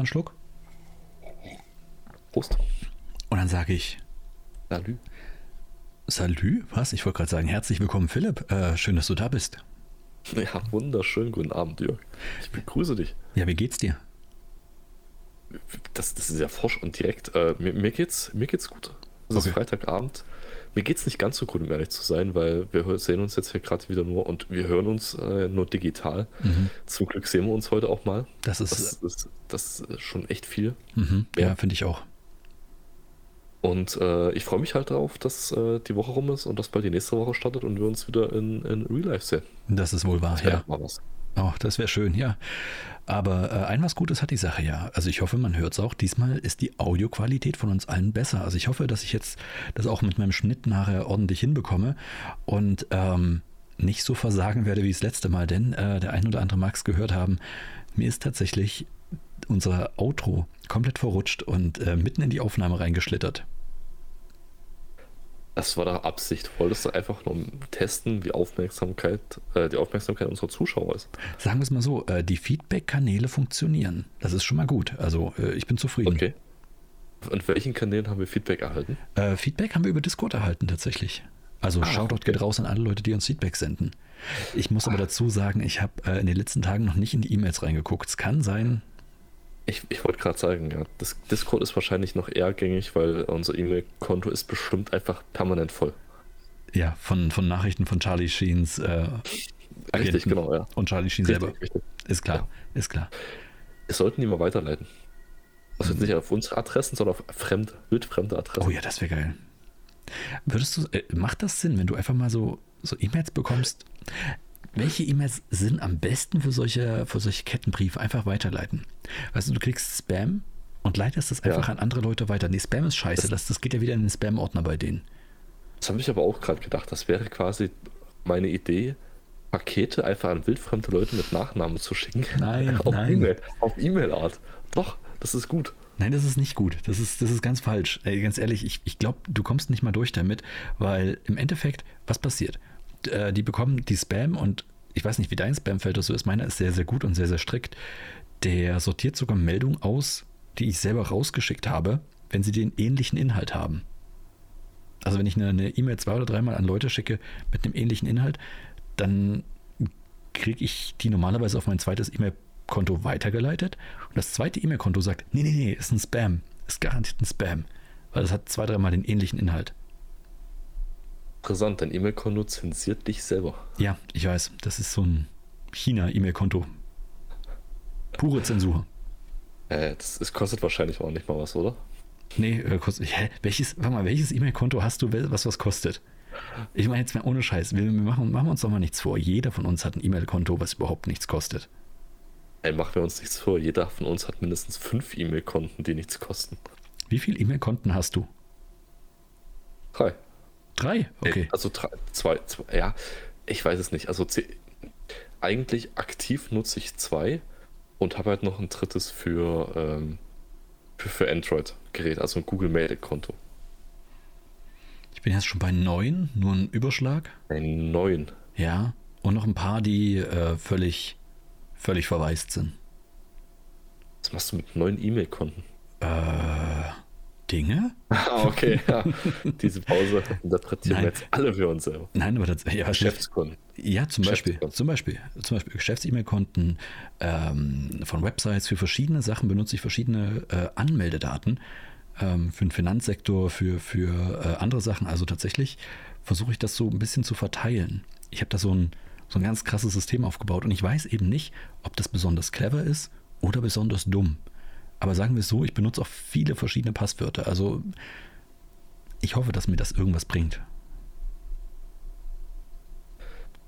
einen Schluck. Prost. Und dann sage ich, Salü. Salü? Was? Ich wollte gerade sagen, herzlich willkommen, Philipp. Äh, schön, dass du da bist. Ja, wunderschönen guten Abend, Jörg. Ich begrüße dich. Ja, wie geht's dir? Das, das ist ja forsch und direkt. Äh, mir, mir, geht's, mir geht's gut. Es okay. ist Freitagabend. Mir geht's nicht ganz so gut, um ehrlich zu sein, weil wir sehen uns jetzt hier gerade wieder nur und wir hören uns äh, nur digital. Mhm. Zum Glück sehen wir uns heute auch mal. Das ist, das, ist, das ist schon echt viel. Mhm. Ja, ja finde ich auch. Und äh, ich freue mich halt darauf, dass äh, die Woche rum ist und dass bald die nächste Woche startet und wir uns wieder in, in Real Life sehen. Das ist wohl wahr, ja. Mal was. Oh, das wäre schön, ja. Aber äh, ein was Gutes hat die Sache ja. Also ich hoffe, man hört es auch. Diesmal ist die Audioqualität von uns allen besser. Also ich hoffe, dass ich jetzt das auch mit meinem Schnitt nachher ordentlich hinbekomme und ähm, nicht so versagen werde wie das letzte Mal, denn äh, der ein oder andere mag es gehört haben. Mir ist tatsächlich unser Outro komplett verrutscht und äh, mitten in die Aufnahme reingeschlittert. Das war doch Absicht. Wolltest du einfach nur testen, wie Aufmerksamkeit, äh, die Aufmerksamkeit unserer Zuschauer ist? Sagen wir es mal so, äh, die Feedback-Kanäle funktionieren. Das ist schon mal gut. Also äh, ich bin zufrieden. Okay. Und welchen Kanälen haben wir Feedback erhalten? Äh, Feedback haben wir über Discord erhalten tatsächlich. Also ah, Shoutout okay. geht raus an alle Leute, die uns Feedback senden. Ich muss ah. aber dazu sagen, ich habe äh, in den letzten Tagen noch nicht in die E-Mails reingeguckt. Es kann sein, ich, ich wollte gerade sagen, ja, das Discord ist wahrscheinlich noch eher gängig, weil unser E-Mail-Konto ist bestimmt einfach permanent voll. Ja, von, von Nachrichten von Charlie Sheens. Äh, richtig, genau, ja. Und Charlie Sheen richtig, selber. Richtig. Ist klar, ja. ist klar. Wir sollten die mal weiterleiten. Also mhm. nicht auf unsere Adressen, sondern auf fremde, wildfremde Adressen. Oh ja, das wäre geil. Würdest du, äh, macht das Sinn, wenn du einfach mal so, so E-Mails bekommst? Welche E-Mails sind am besten für solche, für solche Kettenbriefe? Einfach weiterleiten. Weißt du, du kriegst Spam und leitest das einfach ja. an andere Leute weiter. Nee, Spam ist scheiße. Das, das geht ja wieder in den Spam-Ordner bei denen. Das habe ich aber auch gerade gedacht. Das wäre quasi meine Idee, Pakete einfach an wildfremde Leute mit Nachnamen zu schicken. Nein, auf nein. E-Mail, auf E-Mail-Art. Doch, das ist gut. Nein, das ist nicht gut. Das ist, das ist ganz falsch. Ey, ganz ehrlich, ich, ich glaube, du kommst nicht mal durch damit, weil im Endeffekt, was passiert? Äh, die bekommen die Spam und ich weiß nicht, wie dein Spamfilter so ist. Meiner ist sehr, sehr gut und sehr, sehr strikt. Der sortiert sogar Meldungen aus, die ich selber rausgeschickt habe, wenn sie den ähnlichen Inhalt haben. Also wenn ich eine E-Mail zwei oder dreimal an Leute schicke mit einem ähnlichen Inhalt, dann kriege ich die normalerweise auf mein zweites E-Mail-Konto weitergeleitet. Und das zweite E-Mail-Konto sagt, nee, nee, nee, ist ein Spam. Ist garantiert ein Spam. Weil das hat zwei, dreimal den ähnlichen Inhalt. Interessant, dein E-Mail-Konto zensiert dich selber. Ja, ich weiß. Das ist so ein China-E-Mail-Konto. Pure Zensur. Äh, das, das, kostet wahrscheinlich auch nicht mal was, oder? Nee, äh, kostet. Hä? Welches, warte mal, welches E-Mail-Konto hast du, was was kostet? Ich meine jetzt mal ohne Scheiß. Wir, wir machen, machen uns doch mal nichts vor. Jeder von uns hat ein E-Mail-Konto, was überhaupt nichts kostet. Ey, machen wir uns nichts vor. Jeder von uns hat mindestens fünf E-Mail-Konten, die nichts kosten. Wie viele E-Mail-Konten hast du? Drei. Drei? Okay. Also drei, zwei, zwei, ja, ich weiß es nicht. Also eigentlich aktiv nutze ich zwei und habe halt noch ein drittes für, ähm, für, für Android-Gerät, also ein Google Mail-Konto. Ich bin jetzt schon bei neun, nur ein Überschlag. Neun. Ja, und noch ein paar, die äh, völlig, völlig verwaist sind. Was machst du mit neun E-Mail-Konten? Äh, Dinge. Ah, okay, ja. Diese Pause interpretieren wir jetzt alle für uns selber. Nein, aber das, ja, Geschäftskunden. Ja, zum Beispiel, zum Beispiel, zum Beispiel Geschäfts-E-Mail-Konten ähm, von Websites für verschiedene Sachen benutze ich verschiedene äh, Anmeldedaten ähm, für den Finanzsektor, für, für äh, andere Sachen. Also tatsächlich versuche ich das so ein bisschen zu verteilen. Ich habe da so ein, so ein ganz krasses System aufgebaut und ich weiß eben nicht, ob das besonders clever ist oder besonders dumm. Aber sagen wir es so, ich benutze auch viele verschiedene Passwörter. Also ich hoffe, dass mir das irgendwas bringt.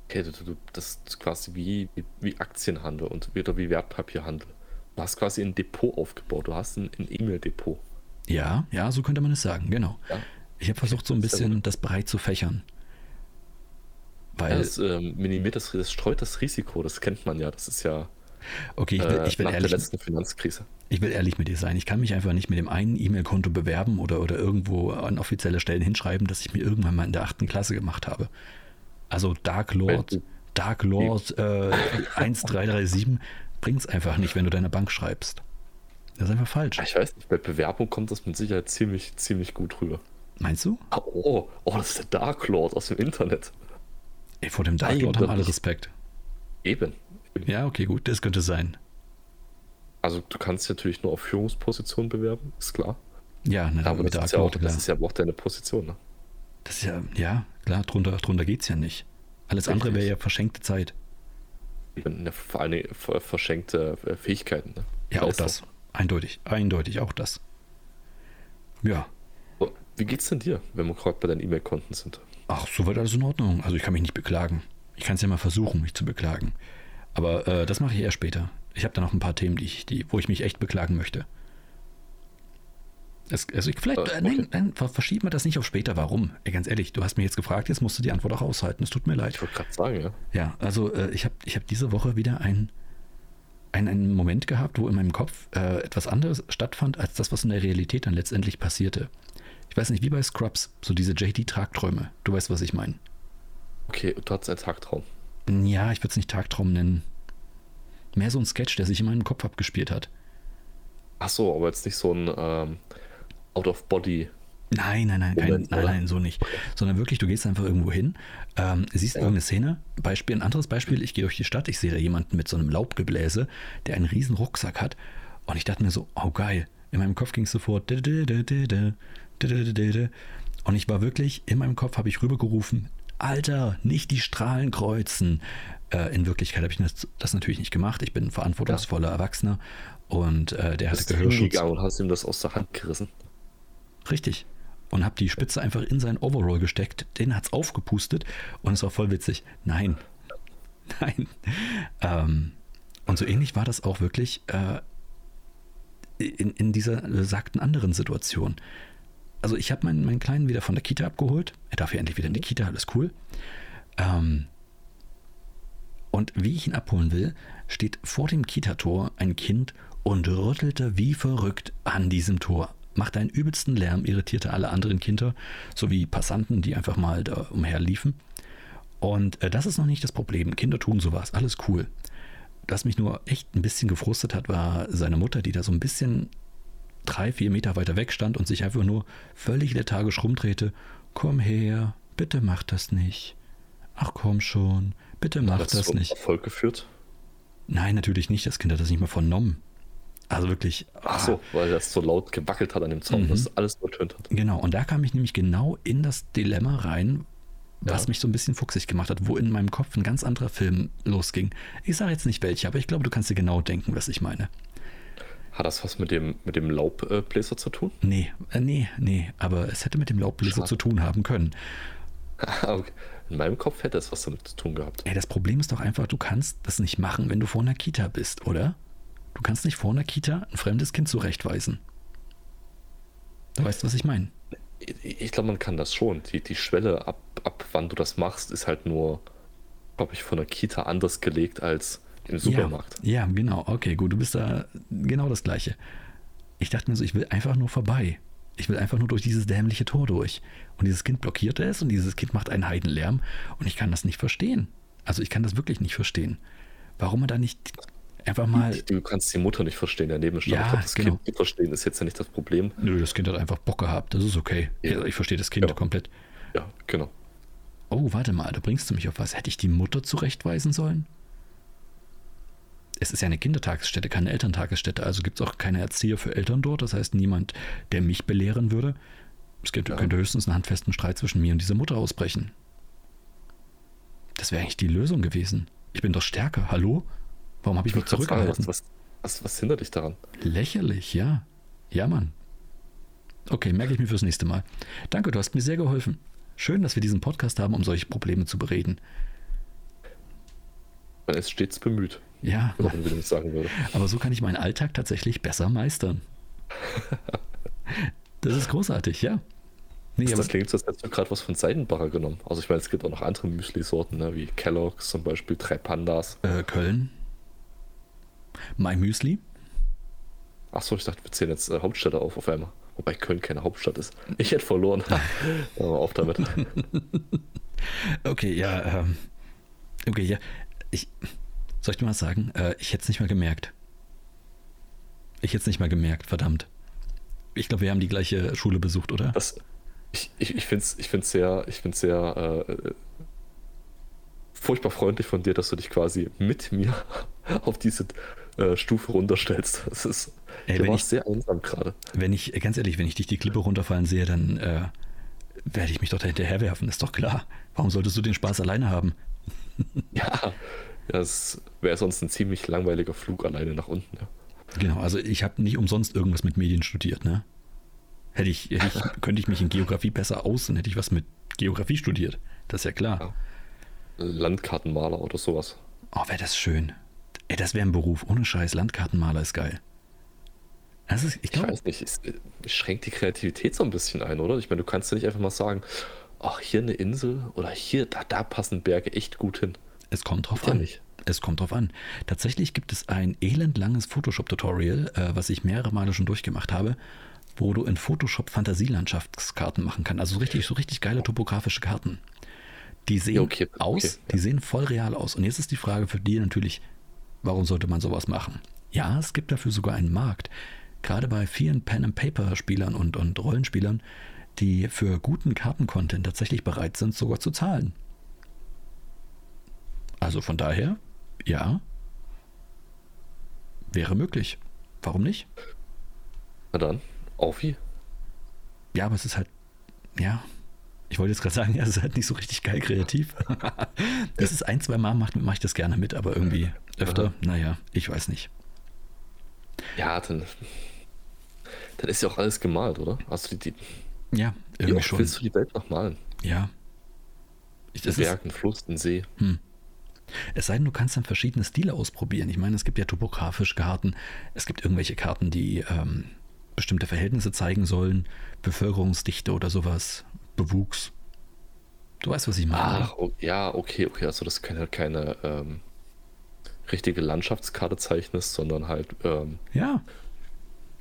Okay, du, du, das ist quasi wie, wie Aktienhandel und wieder wie Wertpapierhandel. Du hast quasi ein Depot aufgebaut. Du hast ein, ein E-Mail-Depot. Ja, ja, so könnte man es sagen, genau. Ja. Ich habe versucht, so ein bisschen das breit zu fächern. Weil ja, das ähm, minimiert das, das streut das Risiko, das kennt man ja. Das ist ja Okay, ich will, ich will äh, nach ehrlich, der letzten Finanzkrise. Ich will ehrlich mit dir sein. Ich kann mich einfach nicht mit dem einen E-Mail-Konto bewerben oder, oder irgendwo an offizielle Stellen hinschreiben, dass ich mir irgendwann mal in der achten Klasse gemacht habe. Also Dark Lord, Dark Lord äh, 1337 bringt es einfach nicht, wenn du deiner Bank schreibst. Das ist einfach falsch. Ich weiß nicht, bei Bewerbung kommt das mit Sicherheit ziemlich, ziemlich gut rüber. Meinst du? Oh, oh, das ist der Dark Lord aus dem Internet. Ey, vor dem Dark Lord haben alle Respekt. Eben. Ja, okay, gut, das könnte sein. Also du kannst natürlich nur auf Führungspositionen bewerben, ist klar. Ja, ne, aber das, ist ja, auch, das ist ja auch deine Position, ne? Das ist ja, ja, klar, drunter, drunter geht es ja nicht. Alles andere wäre ja verschenkte Zeit. Vor allem verschenkte äh, Fähigkeiten. Ne? Ja, auch das. Eindeutig, eindeutig, auch das. Ja. Wie geht's denn dir, wenn wir gerade bei deinen E-Mail-Konten sind? Ach, soweit alles in Ordnung. Also ich kann mich nicht beklagen. Ich kann es ja mal versuchen, mich zu beklagen. Aber äh, das mache ich eher später. Ich habe da noch ein paar Themen, die ich, die, wo ich mich echt beklagen möchte. Es, also ich, vielleicht, äh, okay. nein, nein, verschieben wir das nicht auf später. Warum? Ey, ganz ehrlich, du hast mir jetzt gefragt, jetzt musst du die Antwort auch aushalten. Es tut mir leid. Ich wollte gerade sagen, ja. Ja, also äh, ich habe ich hab diese Woche wieder ein, ein, einen Moment gehabt, wo in meinem Kopf äh, etwas anderes stattfand, als das, was in der Realität dann letztendlich passierte. Ich weiß nicht, wie bei Scrubs, so diese JD-Tagträume. Du weißt, was ich meine. Okay, du hattest einen Tagtraum. Ja, ich würde es nicht Tagtraum nennen. Mehr so ein Sketch, der sich in meinem Kopf abgespielt hat. Ach so, aber jetzt nicht so ein ähm, Out-of-Body. Nein, nein, nein, kein, nein, nein, so nicht. Sondern wirklich, du gehst einfach irgendwo hin, ähm, siehst ja. irgendeine Szene. Beispiel, ein anderes Beispiel, ich gehe durch die Stadt, ich sehe da jemanden mit so einem Laubgebläse, der einen riesen Rucksack hat. Und ich dachte mir so, oh geil. In meinem Kopf ging es sofort. Und ich war wirklich, in meinem Kopf habe ich rübergerufen, Alter, nicht die Strahlen kreuzen. Äh, in Wirklichkeit habe ich das, das, natürlich nicht gemacht. Ich bin ein verantwortungsvoller Erwachsener und äh, der hatte Gehörschutz. und hast ihm das aus der Hand gerissen. Richtig. Und habe die Spitze einfach in seinen Overall gesteckt. Den hat es aufgepustet und es war voll witzig. Nein. Nein. Ähm, und so ähnlich war das auch wirklich äh, in, in dieser besagten anderen Situation. Also ich habe meinen, meinen Kleinen wieder von der Kita abgeholt. Er darf ja endlich wieder in die Kita, alles cool. Ähm, und wie ich ihn abholen will, steht vor dem Kita-Tor ein Kind und rüttelte wie verrückt an diesem Tor. Machte einen übelsten Lärm, irritierte alle anderen Kinder sowie Passanten, die einfach mal da umherliefen. Und äh, das ist noch nicht das Problem. Kinder tun sowas, alles cool. Was mich nur echt ein bisschen gefrustet hat, war seine Mutter, die da so ein bisschen drei, vier Meter weiter weg stand und sich einfach nur völlig lethargisch rumdrehte. Komm her, bitte mach das nicht. Ach komm schon, bitte mach das, das nicht. Erfolg geführt? Nein, natürlich nicht. Das Kind hat das nicht mal vernommen. Also wirklich. Ach so, ah. weil das so laut gewackelt hat an dem Zaun, mhm. dass alles übertönt hat. Genau, und da kam ich nämlich genau in das Dilemma rein, was ja. mich so ein bisschen fuchsig gemacht hat, wo in meinem Kopf ein ganz anderer Film losging. Ich sage jetzt nicht welcher, aber ich glaube, du kannst dir genau denken, was ich meine. Hat das was mit dem, mit dem Laubbläser zu tun? Nee, äh, nee, nee, aber es hätte mit dem Laubbläser Schade. zu tun haben können. okay. In meinem Kopf hätte es was damit zu tun gehabt. Ey, das Problem ist doch einfach, du kannst das nicht machen, wenn du vor einer Kita bist, oder? Du kannst nicht vor einer Kita ein fremdes Kind zurechtweisen. Du weißt, was ich meine. Ich, ich glaube, man kann das schon. Die, die Schwelle, ab, ab wann du das machst, ist halt nur, glaube ich, von der Kita anders gelegt als im Supermarkt. Ja, ja, genau. Okay, gut, du bist da genau das Gleiche. Ich dachte mir so, ich will einfach nur vorbei. Ich will einfach nur durch dieses dämliche Tor durch. Und dieses Kind blockiert es und dieses Kind macht einen Heidenlärm und ich kann das nicht verstehen. Also ich kann das wirklich nicht verstehen. Warum man da nicht einfach mal. Du kannst die Mutter nicht verstehen, der neben Ja, glaub, das genau. Kind nicht verstehen ist jetzt ja nicht das Problem. Nö, das Kind hat einfach Bock gehabt. Das ist okay. Ja. Ich verstehe das Kind ja. komplett. Ja, genau. Oh, warte mal, da bringst du mich auf was. Hätte ich die Mutter zurechtweisen sollen? Es ist ja eine Kindertagesstätte, keine Elterntagesstätte, also gibt es auch keine Erzieher für Eltern dort. Das heißt, niemand, der mich belehren würde. Es könnte, ja. könnte höchstens einen handfesten Streit zwischen mir und dieser Mutter ausbrechen. Das wäre eigentlich die Lösung gewesen. Ich bin doch stärker. Hallo? Warum habe ich, ich mich zurückgehalten? Sagen, was, was, was hindert dich daran? Lächerlich, ja. Ja, Mann. Okay, merke ich mir fürs nächste Mal. Danke, du hast mir sehr geholfen. Schön, dass wir diesen Podcast haben, um solche Probleme zu bereden. Man ist stets bemüht. Ja. sagen würde. Aber so kann ich meinen Alltag tatsächlich besser meistern. das ist großartig, ja. Nee, das, das klingt so, als hättest du gerade was von Seidenbacher genommen. Also ich meine, es gibt auch noch andere Müsli-Sorten, ne, wie Kellogg's zum Beispiel, drei Pandas. Äh, Köln. My Müsli. Achso, ich dachte, wir zählen jetzt äh, Hauptstädte auf auf einmal. Wobei Köln keine Hauptstadt ist. Ich hätte verloren. Aber auf damit. okay, ja. Ähm, okay, ja. Ich, soll ich dir mal sagen? Äh, ich hätte es nicht mal gemerkt. Ich jetzt nicht mal gemerkt, verdammt. Ich glaube, wir haben die gleiche Schule besucht, oder? Das, ich ich, ich finde es ich find's sehr, ich find's sehr äh, furchtbar freundlich von dir, dass du dich quasi mit mir auf diese äh, Stufe runterstellst. Das ist Ey, du wenn ich, sehr einsam gerade. wenn ich, ganz ehrlich, wenn ich dich die Klippe runterfallen sehe, dann äh, werde ich mich doch dahinter werfen, ist doch klar. Warum solltest du den Spaß alleine haben? Ja, das wäre sonst ein ziemlich langweiliger Flug alleine nach unten. Ja. Genau, also ich habe nicht umsonst irgendwas mit Medien studiert, ne? Hätte ich, hätte ich, könnte ich mich in Geografie besser aus, dann hätte ich was mit Geografie studiert. Das ist ja klar. Ja. Landkartenmaler oder sowas. Oh, wäre das schön. Ey, das wäre ein Beruf. Ohne Scheiß, Landkartenmaler ist geil. Das ist, ich Ich glaube, weiß nicht, es es schränkt die Kreativität so ein bisschen ein, oder? Ich meine, du kannst ja nicht einfach mal sagen, ach, hier eine Insel oder hier, da, da passen Berge echt gut hin. Es kommt drauf ja an. Es kommt drauf an. Tatsächlich gibt es ein elendlanges Photoshop-Tutorial, äh, was ich mehrere Male schon durchgemacht habe, wo du in Photoshop Fantasielandschaftskarten machen kannst. Also so richtig, so richtig geile topografische Karten. Die sehen Ja, okay, aus, okay, die sehen voll real aus. Und jetzt ist die Frage für dich natürlich, warum sollte man sowas machen? Ja, es gibt dafür sogar einen Markt. Gerade bei vielen Pen-and-Paper-Spielern und, und Rollenspielern, die für guten Kartencontent tatsächlich bereit sind, sogar zu zahlen. Also von daher, ja, wäre möglich. Warum nicht? Na dann, auf wie? Ja, aber es ist halt, ja, ich wollte jetzt gerade sagen, ja, es ist halt nicht so richtig geil kreativ. das ist ein, zwei Mal mache mach ich das gerne mit, aber irgendwie öfter, naja, ich weiß nicht. Ja, dann, dann ist ja auch alles gemalt, oder? Also die, die, Ja, wie irgendwie schon. willst du die Welt noch malen? Ja. Ich, Ein das ist, Berg, ein Fluss, ein See. Es sei denn, du kannst dann verschiedene Stile ausprobieren. Ich meine, es gibt ja topografische Karten, es gibt irgendwelche Karten, die ähm, bestimmte Verhältnisse zeigen sollen, Bevölkerungsdichte oder sowas, Bewuchs. Du weißt, was ich meine. Ach, oh, ja, okay, okay. Also das keine, keine ähm, richtige Landschaftskarte zeichnest, sondern halt ähm, Ja,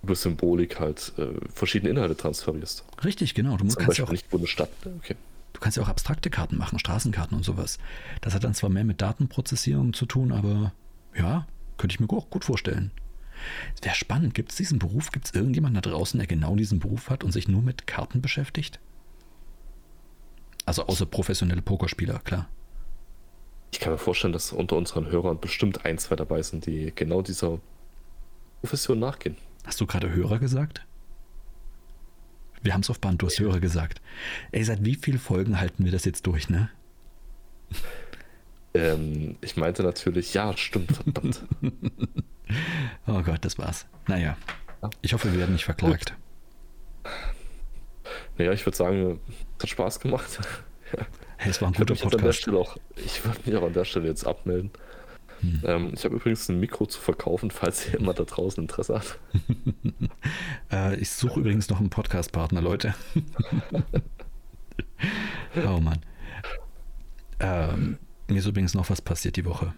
über Symbolik halt äh, verschiedene Inhalte transferierst. richtig, genau. Du Zum kannst ja Beispiel auch nicht, wo eine Stadt. Okay. Du kannst ja auch abstrakte Karten machen, Straßenkarten und sowas. Das hat dann zwar mehr mit Datenprozessierung zu tun, aber ja, könnte ich mir auch gut vorstellen. Es wäre spannend. Gibt es diesen Beruf? Gibt es irgendjemanden da draußen, der genau diesen Beruf hat und sich nur mit Karten beschäftigt? Also außer professionelle Pokerspieler, klar. Ich kann mir vorstellen, dass unter unseren Hörern bestimmt ein, zwei dabei sind, die genau dieser Profession nachgehen. Hast du gerade Hörer gesagt? Wir haben es auf Band, du hast Hörer gesagt. Ey, seit wie vielen Folgen halten wir das jetzt durch, ne? Ähm, ich meinte natürlich, ja, stimmt, verdammt. Oh Gott, das war's. Naja, ich hoffe, wir werden nicht verklagt. naja, ich würde sagen, es hat Spaß gemacht. Hey, es war ein Ich guter Podcast. Auch, ich würde mich auch an der Stelle jetzt abmelden. Hm. Ähm, ich habe übrigens ein Mikro zu verkaufen, falls jemand da draußen Interesse hat. Äh, ich suche übrigens noch einen Podcast-Partner, Leute. oh Mann. Ähm, mir ist übrigens noch was passiert die Woche.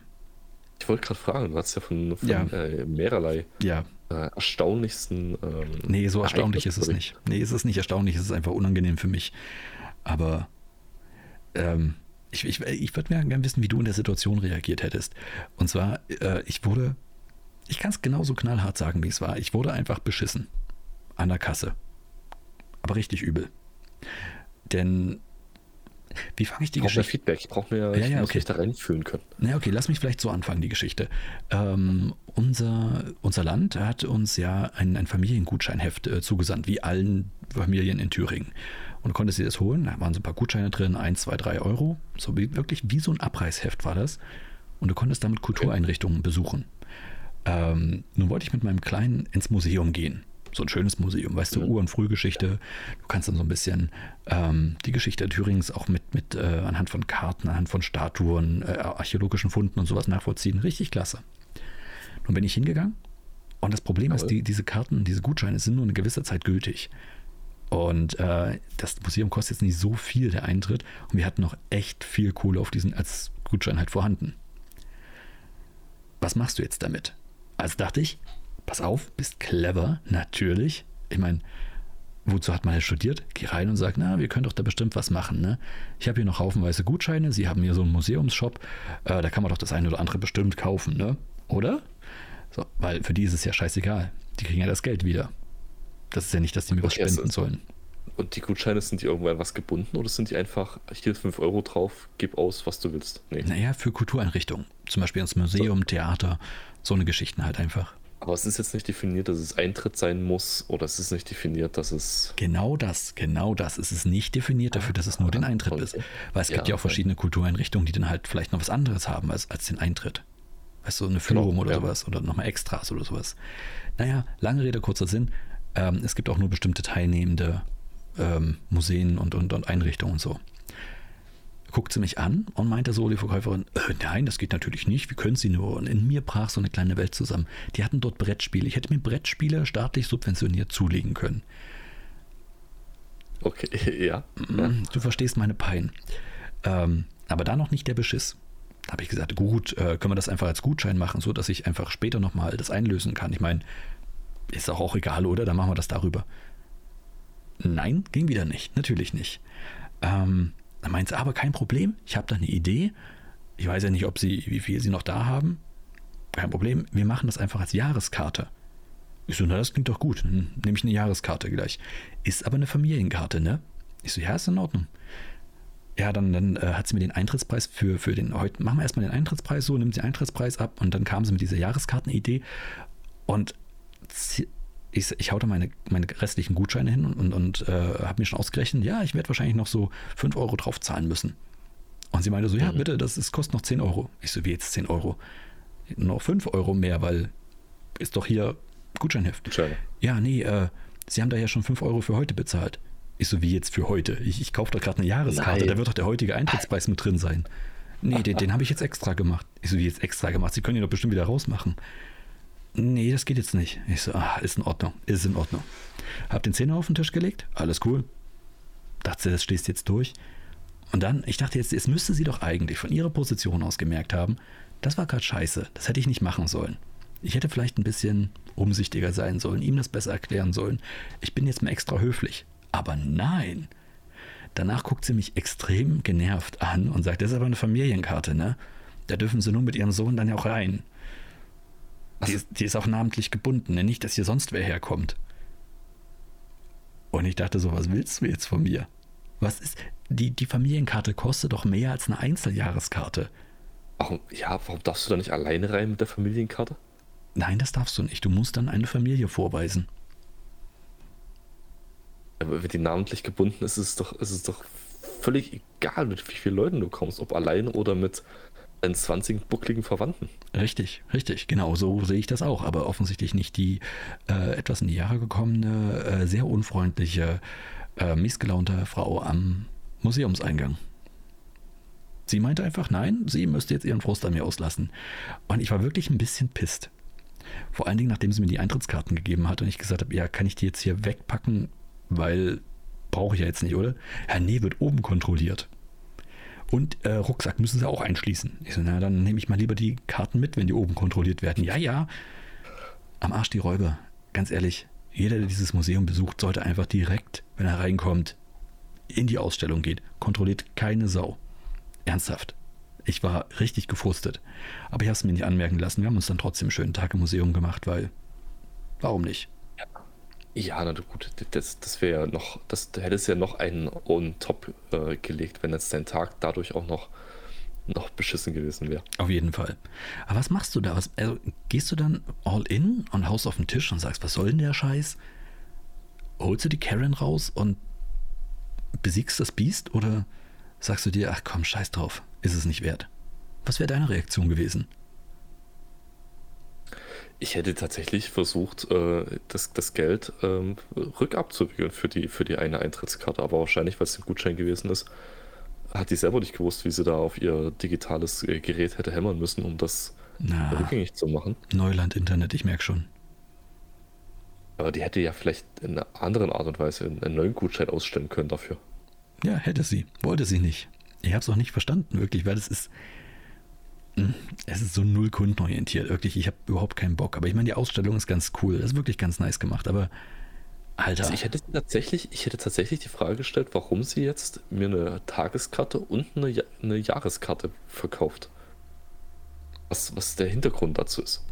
Ich wollte gerade fragen, du hast ja von, von Ja. Äh, mehrerlei Ja, äh, erstaunlichsten. Ähm, nee, so erstaunlich ist es nicht. Nee, es ist nicht erstaunlich, es ist einfach unangenehm für mich. Aber ähm, ich, ich, ich würde mir gerne wissen, wie du in der Situation reagiert hättest. Und zwar, äh, ich wurde, ich kann es genauso knallhart sagen, wie es war. Ich wurde einfach beschissen. An der Kasse. Aber richtig übel. Denn, wie fange ich die Ich brauche mehr Geschichte Feedback, ich brauche mehr, Ja, ich ja, okay. mich da reinfühlen können. Na okay, lass mich vielleicht so anfangen, die Geschichte. Ähm, unser, unser Land hat uns ja ein, ein Familiengutscheinheft äh, zugesandt, wie allen Familien in Thüringen. Und du konntest dir das holen, da waren so ein paar Gutscheine drin, 1, 2, 3 Euro. So wie, wirklich wie so ein Abreißheft war das. Und du konntest damit Kultureinrichtungen besuchen. Ähm, nun wollte ich mit meinem Kleinen ins Museum gehen. So ein schönes Museum, weißt du, Mhm. Ur- und Frühgeschichte. Du kannst dann so ein bisschen ähm, die Geschichte Thürings auch mit, mit äh, anhand von Karten, anhand von Statuen, äh, archäologischen Funden und sowas nachvollziehen. Richtig klasse. Nun bin ich hingegangen und das Problem ist, Jawohl. die, diese Karten, diese Gutscheine sind nur eine gewisse Zeit gültig. Und äh, das Museum kostet jetzt nicht so viel, der Eintritt. Und wir hatten noch echt viel Kohle auf diesen als Gutschein halt vorhanden. Was machst du jetzt damit? Also dachte ich, pass auf, bist clever, natürlich. Ich meine, wozu hat man ja studiert? Geh rein und sag, na, wir können doch da bestimmt was machen, ne? Ich habe hier noch haufenweise Gutscheine, Sie haben hier so einen Museumsshop, äh, da kann man doch das eine oder andere bestimmt kaufen, ne? Oder? So, weil für die ist es ja scheißegal. Die kriegen ja das Geld wieder. Das ist ja nicht, dass die mir was spenden sollen. Und die Gutscheine, sind die irgendwann was gebunden oder sind die einfach, hier 5 Euro drauf, gib aus, was du willst? Nee. Naja, für Kultureinrichtungen. Zum Beispiel ins Museum, so. Theater, so eine Geschichten halt einfach. Aber es ist jetzt nicht definiert, dass es Eintritt sein muss oder es ist nicht definiert, dass es. Genau das, genau das. Es ist nicht definiert dafür, dass es nur den Eintritt okay. ist. Weil es ja, gibt ja auch verschiedene Kultureinrichtungen, die dann halt vielleicht noch was anderes haben als, als den Eintritt. Weißt du, eine Führung genau, oder ja. sowas oder nochmal Extras oder sowas. Naja, lange Rede, kurzer Sinn. Ähm, es gibt auch nur bestimmte teilnehmende ähm, Museen und, und, und Einrichtungen und so guckt sie mich an und meinte so, die Verkäuferin, äh, nein, das geht natürlich nicht, wie können Sie nur? Und in mir brach so eine kleine Welt zusammen. Die hatten dort Brettspiele. Ich hätte mir Brettspiele staatlich subventioniert zulegen können. Okay, ja. Mm, du verstehst meine Pein. Ähm, aber da noch nicht der Beschiss. Da habe ich gesagt, gut, äh, können wir das einfach als Gutschein machen, so dass ich einfach später nochmal das einlösen kann. Ich meine, ist auch, auch egal, oder? Dann machen wir das darüber. Nein, ging wieder nicht. Natürlich nicht. Ähm, dann meint sie, aber kein Problem, ich habe da eine Idee. Ich weiß ja nicht, ob sie, wie viel sie noch da haben. Kein Problem, wir machen das einfach als Jahreskarte. Ich so, na, das klingt doch gut. Dann nehme ich eine Jahreskarte gleich. Ist aber eine Familienkarte, ne? Ich so, ja, ist in Ordnung. Ja, dann, dann äh, hat sie mir den Eintrittspreis für, für den, heute machen wir erstmal den Eintrittspreis so, nimmt den Eintrittspreis ab und dann kam sie mit dieser Jahreskartenidee und ich, ich hau da meine, meine restlichen Gutscheine hin und, und, äh, habe mir schon ausgerechnet, ja, ich werde wahrscheinlich noch so 5 Euro drauf zahlen müssen. Und sie meinte so, ja, mhm. bitte, das ist, kostet noch 10 Euro. Ich so, wie jetzt 10 Euro? Noch 5 Euro mehr, weil ist doch hier Gutscheinheft. Gutscheine. Ja, nee, äh, sie haben da ja schon 5 Euro für heute bezahlt. Ich so, wie jetzt für heute? Ich, ich kaufe da gerade eine Jahreskarte, Nein. da wird doch der heutige Eintrittspreis mit drin sein. Nee, den, den habe ich jetzt extra gemacht. Ich so, wie jetzt extra gemacht? Sie können ihn doch bestimmt wieder rausmachen nee, das geht jetzt nicht. Ich so, ah, ist in Ordnung, ist in Ordnung. Hab den Zehner auf den Tisch gelegt, alles cool. Dachte, das stehst jetzt durch. Und dann, ich dachte jetzt, es müsste sie doch eigentlich von ihrer Position aus gemerkt haben, das war gerade scheiße, das hätte ich nicht machen sollen. Ich hätte vielleicht ein bisschen umsichtiger sein sollen, ihm das besser erklären sollen. Ich bin jetzt mal extra höflich. Aber nein. Danach guckt sie mich extrem genervt an und sagt, das ist aber eine Familienkarte, ne? Da dürfen sie nur mit ihrem Sohn dann ja auch rein. Die ist, die ist auch namentlich gebunden, ne? nicht, dass hier sonst wer herkommt. Und ich dachte so, was willst du jetzt von mir? Was ist, die, die Familienkarte kostet doch mehr als eine Einzeljahreskarte. Warum, ja, warum darfst du da nicht alleine rein mit der Familienkarte? Nein, das darfst du nicht. Du musst dann eine Familie vorweisen. Aber wenn die namentlich gebunden ist, ist es doch, ist es doch völlig egal, mit wie vielen Leuten du kommst, ob alleine oder mit einen 20 buckligen Verwandten. Richtig, richtig, genau, so sehe ich das auch. Aber offensichtlich nicht die äh, etwas in die Jahre gekommene, äh, sehr unfreundliche, äh, missgelaunte Frau am Museumseingang. Sie meinte einfach, nein, sie müsste jetzt ihren Frust an mir auslassen. Und ich war wirklich ein bisschen pisst. Vor allen Dingen, nachdem sie mir die Eintrittskarten gegeben hat und ich gesagt habe, ja, kann ich die jetzt hier wegpacken, weil brauche ich ja jetzt nicht, oder? Ja, nee, wird oben kontrolliert. Und äh, Rucksack müssen sie auch einschließen. Ich so, na, dann nehme ich mal lieber die Karten mit, wenn die oben kontrolliert werden. Ja, ja. Am Arsch die Räuber. Ganz ehrlich, jeder, der dieses Museum besucht, sollte einfach direkt, wenn er reinkommt, in die Ausstellung geht. Kontrolliert keine Sau. Ernsthaft. Ich war richtig gefrustet. Aber ich habe es mir nicht anmerken lassen. Wir haben uns dann trotzdem einen schönen Tag im Museum gemacht, weil warum nicht? Ja, na gut, das, das wäre ja noch, das, hättest ja noch einen on top äh, gelegt, wenn jetzt dein Tag dadurch auch noch, noch beschissen gewesen wäre. Auf jeden Fall. Aber was machst du da? Was, also, gehst du dann all in und haust auf den Tisch und sagst, was soll denn der Scheiß? Holst du die Karen raus und besiegst das Biest oder sagst du dir, ach komm, scheiß drauf, ist es nicht wert? Was wäre deine Reaktion gewesen? Ich hätte tatsächlich versucht, äh, das, das Geld ähm, rückabzuwickeln für die, für die eine Eintrittskarte, aber wahrscheinlich, weil es ein Gutschein gewesen ist, hat die selber nicht gewusst, wie sie da auf ihr digitales äh, Gerät hätte hämmern müssen, um das Na, rückgängig zu machen. Neuland Internet, ich merke schon. Aber die hätte ja vielleicht in einer anderen Art und Weise einen neuen Gutschein ausstellen können dafür. Ja, hätte sie. Wollte sie nicht. Ich habe es auch nicht verstanden, wirklich, weil es ist es ist so null kundenorientiert, wirklich. Ich habe überhaupt keinen Bock. Aber ich meine, die Ausstellung ist ganz cool. Das ist wirklich ganz nice gemacht. Aber Alter. Also ich hätte tatsächlich, ich hätte tatsächlich die Frage gestellt, warum sie jetzt mir eine Tageskarte und eine, eine Jahreskarte verkauft. Was, was der Hintergrund dazu ist.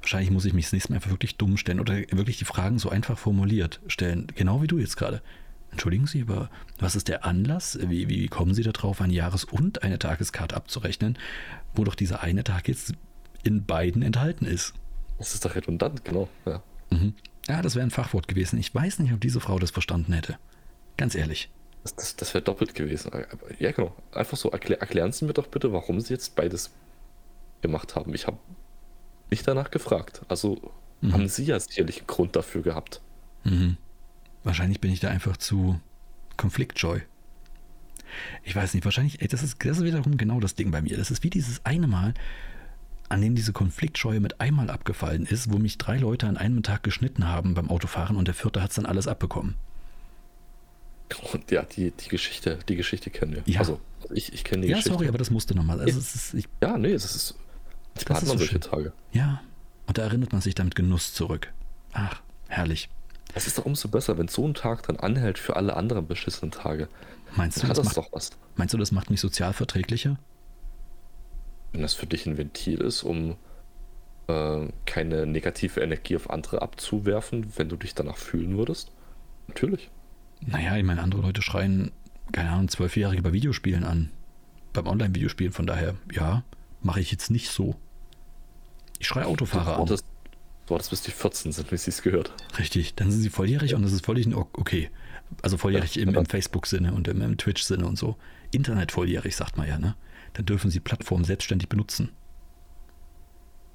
Wahrscheinlich muss ich mich das nächste Mal einfach wirklich dumm stellen oder wirklich die Fragen so einfach formuliert stellen. Genau wie du jetzt gerade. Entschuldigen Sie, aber was ist der Anlass? Wie, wie kommen Sie darauf, eine Jahres- und eine Tageskarte abzurechnen, wo doch dieser eine Tag jetzt in beiden enthalten ist? Das ist doch redundant, genau. Ja, mhm. ja das wäre ein Fachwort gewesen. Ich weiß nicht, ob diese Frau das verstanden hätte. Ganz ehrlich. Das, das, das wäre doppelt gewesen. Ja, genau. Einfach so, erklär, erklären Sie mir doch bitte, warum Sie jetzt beides gemacht haben. Ich habe nicht danach gefragt. Also mhm. haben Sie ja sicherlich einen Grund dafür gehabt. Mhm. Wahrscheinlich bin ich da einfach zu konfliktscheu. Ich weiß nicht, wahrscheinlich, ey, das ist, das ist wiederum genau das Ding bei mir. Das ist wie dieses eine Mal, an dem diese Konfliktscheue mit einmal abgefallen ist, wo mich drei Leute an einem Tag geschnitten haben beim Autofahren und der vierte hat es dann alles abbekommen. Ja, die, die Geschichte, die Geschichte kennen wir. Ja. Also, ich, ich kenne die ja, Geschichte. Ja, sorry, aber das musste nochmal. Also, ja, ja, nee, es ist. Das hat man so solche schön. Tage. Ja, und da erinnert man sich dann mit Genuss zurück. Ach, herrlich. Es ist doch umso besser, wenn so ein Tag dann anhält für alle anderen beschissenen Tage. Meinst du, das, das macht, doch was? Meinst du, das macht mich sozial verträglicher? Wenn das für dich ein Ventil ist, um äh, keine negative Energie auf andere abzuwerfen, wenn du dich danach fühlen würdest? Natürlich. Naja, ich meine, andere Leute schreien, keine Ahnung, Zwölfjährige bei Videospielen an. Beim Online-Videospielen, von daher, ja, mache ich jetzt nicht so. Ich schreie Autofahrer an. Das, du hattest bis die 14 sind, wie sie es gehört. Richtig, dann sind sie volljährig ja. und das ist völlig okay. Also volljährig ja, im, im Facebook-Sinne und im, im Twitch-Sinne und so. Internet volljährig, sagt man ja, ne? Dann dürfen sie Plattformen selbstständig benutzen.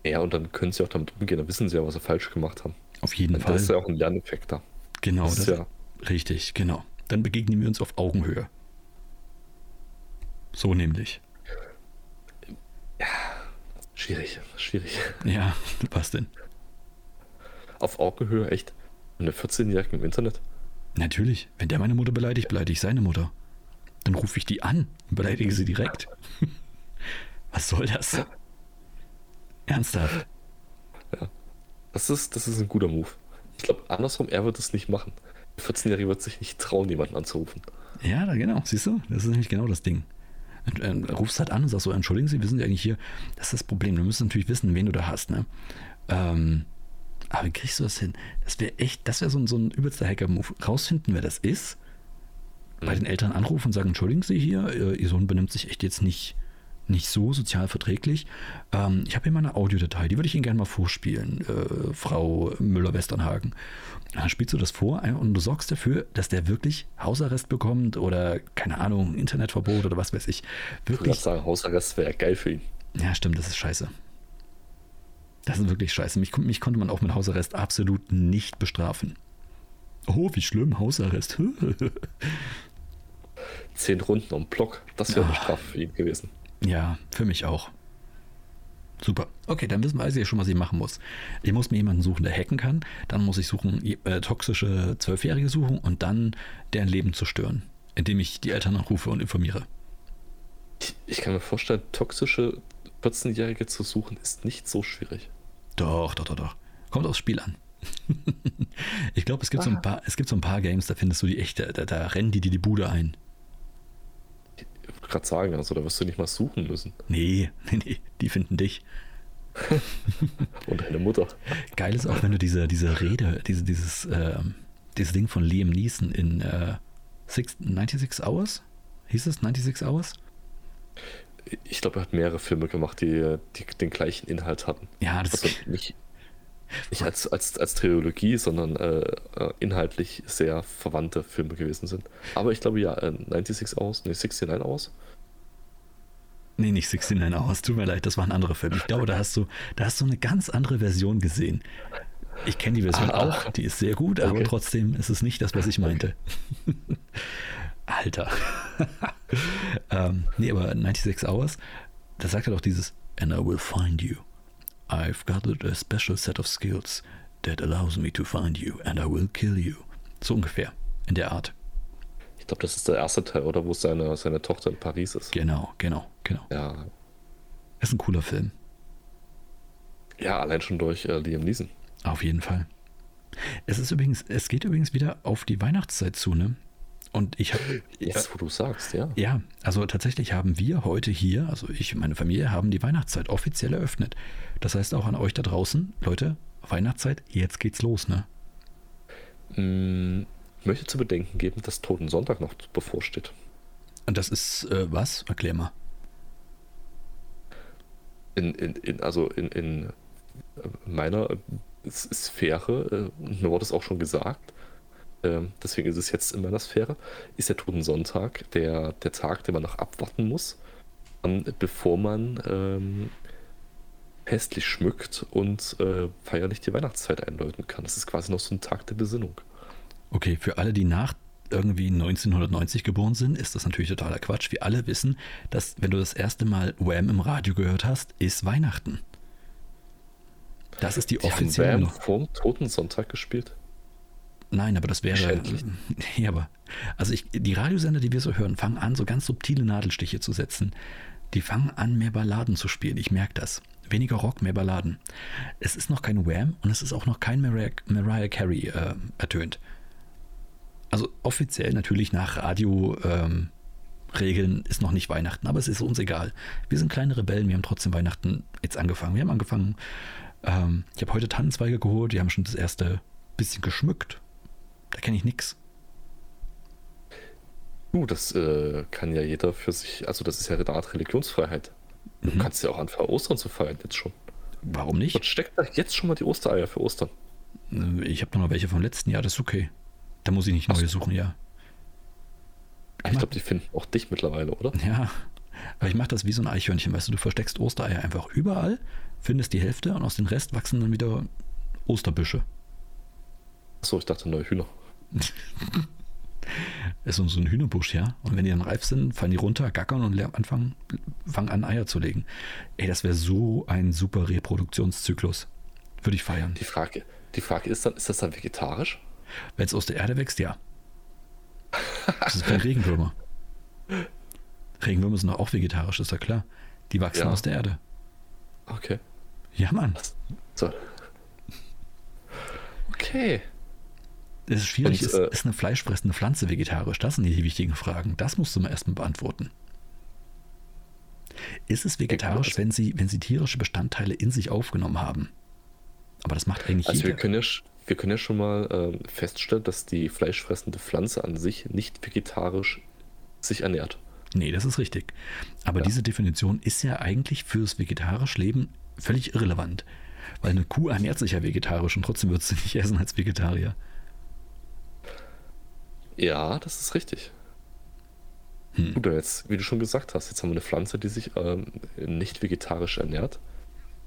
Ja, und dann können sie auch damit umgehen, dann wissen sie ja, was sie falsch gemacht haben. Auf jeden und Fall. Das ist ja auch ein Lerneffekt da. Genau, das, das ja. Richtig, genau. Dann begegnen wir uns auf Augenhöhe. So nämlich. Ja, schwierig, schwierig. Ja, was denn? Auf Augenhöhe, echt? Eine 14-Jährige im Internet? Natürlich. Wenn der meine Mutter beleidigt, beleidige ich seine Mutter. Dann rufe ich die an und beleidige sie direkt. Was soll das? Ernsthaft? Ja. Das ist, das ist ein guter Move. Ich glaube, andersrum, er wird es nicht machen. 14-Jährige wird sich nicht trauen, jemanden anzurufen. Ja, genau. Siehst du? Das ist nämlich genau das Ding. Und, äh, rufst halt an und sagst so, entschuldigen Sie, wir sind ja eigentlich hier. Das ist das Problem. Du musst natürlich wissen, wen du da hast. Ne? Ähm, aber wie kriegst du das hin? Das wäre echt, das wäre so, so ein übelster Hacker-Move. Rausfinden, wer das ist, mhm. bei den Eltern anrufen und sagen, entschuldigen Sie hier, äh, Ihr Sohn benimmt sich echt jetzt nicht nicht so sozial verträglich. Ähm, ich habe hier mal eine Audiodatei, die würde ich Ihnen gerne mal vorspielen, äh, Frau Müller-Westernhagen. Dann spielst du das vor und du sorgst dafür, dass der wirklich Hausarrest bekommt oder, keine Ahnung, Internetverbot oder was weiß ich. Wirklich. Ich sagen, Hausarrest wäre geil für ihn. Ja, stimmt, das ist scheiße. Das ist wirklich scheiße. Mich, mich konnte man auch mit Hausarrest absolut nicht bestrafen. Oh, wie schlimm, Hausarrest. Zehn Runden um Block, das wäre eine ah. Strafe für ihn gewesen. Ja, für mich auch. Super. Okay, dann wissen wir also schon, was ich machen muss. Ich muss mir jemanden suchen, der hacken kann. Dann muss ich suchen, äh, toxische Zwölfjährige suchen und dann deren Leben zerstören, indem ich die Eltern anrufe und informiere. Ich, ich kann mir vorstellen, toxische 14-Jährige zu suchen ist nicht so schwierig. Doch, doch, doch, doch. Kommt aufs Spiel an. ich glaube, es gibt so ein paar, es gibt so ein paar Games, da findest du die echte, da, da rennen die dir die Bude ein gerade sagen, also da wirst du nicht mal suchen müssen. Nee, nee, nee, die finden dich. Und deine Mutter. Geil ist auch, wenn du diese, diese Rede, diese, dieses, äh, dieses Ding von Liam Neeson in äh, Six, 96 Hours? Hieß es 96 Hours? Ich glaube, er hat mehrere Filme gemacht, die, die den gleichen Inhalt hatten. Ja, das also nicht, nicht als, als, als Trilogie, sondern äh, äh inhaltlich sehr verwandte Filme gewesen sind. Aber ich glaube ja, 96 Hours, nee, 69 Hours. Nee, nicht 69 Hours, tut mir leid, das war ein anderer Film. Ich glaube, da hast du, da hast du eine ganz andere Version gesehen. Ich kenne die Version ah, auch, die ist sehr gut, okay. aber trotzdem ist es nicht das, was ich meinte. Alter. ähm, nee, aber 96 Hours, da sagt er doch dieses And I will find you. I've gathered a special set of skills that allows me to find you and I will kill you. So ungefähr, in der Art. Ich glaube, das ist der erste Teil, oder wo seine, seine Tochter in Paris ist. Genau, genau, genau. Ja. Ist ein cooler Film. Ja, allein schon durch äh, Liam Neeson. Auf jeden Fall. Es ist übrigens, es geht übrigens wieder auf die Weihnachtszeit zu, ne? Und ich habe. Jetzt, wo du sagst, ja. Ja, also tatsächlich haben wir heute hier, also ich und meine Familie, haben die Weihnachtszeit offiziell eröffnet. Das heißt auch an euch da draußen, Leute, Weihnachtszeit, jetzt geht's los, ne? Ich möchte zu bedenken geben, dass Toten Sonntag noch bevorsteht. Und das ist äh, was? Erklär mal. In, in, in, also in, in meiner Sphäre, äh, mir wurde es auch schon gesagt, äh, deswegen ist es jetzt in meiner Sphäre, ist der Totensonntag der, der Tag, den man noch abwarten muss, bevor man ähm, festlich schmückt und äh, feierlich die Weihnachtszeit einläuten kann. Das ist quasi noch so ein Tag der Besinnung. Okay, für alle, die nach irgendwie 1990 geboren sind, ist das natürlich totaler Quatsch. Wir alle wissen, dass wenn du das erste Mal Wham im Radio gehört hast, ist Weihnachten. Das ist die, die offizielle. Haben Wham vorm Totensonntag gespielt? Nein, aber das wäre. Ja, aber. Also ich, die Radiosender, die wir so hören, fangen an, so ganz subtile Nadelstiche zu setzen. Die fangen an, mehr Balladen zu spielen. Ich merke das. Weniger Rock, mehr Balladen. Es ist noch kein Wham und es ist auch noch kein Mariah, Mariah Carey äh, ertönt. Also offiziell natürlich nach Radio-Regeln ähm, ist noch nicht Weihnachten, aber es ist uns egal. Wir sind kleine Rebellen, wir haben trotzdem Weihnachten jetzt angefangen. Wir haben angefangen, ähm, ich habe heute Tannenzweige geholt, die haben schon das erste bisschen geschmückt. Da kenne ich nichts. Du, das äh, kann ja jeder für sich, also das ist ja eine Art Religionsfreiheit. Du mhm. kannst ja auch anfangen, Ostern zu feiern, jetzt schon. Warum nicht? Und steckt da jetzt schon mal die Ostereier für Ostern. Äh, ich habe noch welche vom letzten Jahr, das ist okay. Da muss ich nicht neue suchen, ja. Ich, ich glaube, die finden auch dich mittlerweile, oder? Ja, aber ich mache das wie so ein Eichhörnchen, weißt du, du versteckst Ostereier einfach überall, findest die Hälfte und aus dem Rest wachsen dann wieder Osterbüsche. Achso, ich dachte neue Hühner. ist so ein Hühnerbusch, ja. Und wenn die dann reif sind, fallen die runter, gackern und anfangen, fangen an, Eier zu legen. Ey, das wäre so ein super Reproduktionszyklus. Würde ich feiern. Die Frage, die Frage ist dann, ist das dann vegetarisch? Wenn es aus der Erde wächst, ja. Das ist kein Regenwürmer. Regenwürmer sind auch vegetarisch, ist ja klar. Die wachsen ja. aus der Erde. Okay. Ja, Mann. So. Okay. Es ist schwierig, Und, ist, äh, ist eine fleischfressende Pflanze vegetarisch? Das sind die wichtigen Fragen. Das musst du mir erstmal beantworten. Ist es vegetarisch, wenn sie, wenn sie tierische Bestandteile in sich aufgenommen haben? Aber das macht eigentlich also jeder. Wir können, ja, wir können ja schon mal äh, feststellen, dass die fleischfressende Pflanze an sich nicht vegetarisch sich ernährt. Nee, das ist richtig. Aber ja. diese Definition ist ja eigentlich fürs vegetarische Leben völlig irrelevant. Weil eine Kuh ernährt sich ja vegetarisch und trotzdem wird sie nicht essen als Vegetarier. Ja, das ist richtig. Hm. Gut, jetzt, wie du schon gesagt hast, jetzt haben wir eine Pflanze, die sich ähm, nicht vegetarisch ernährt.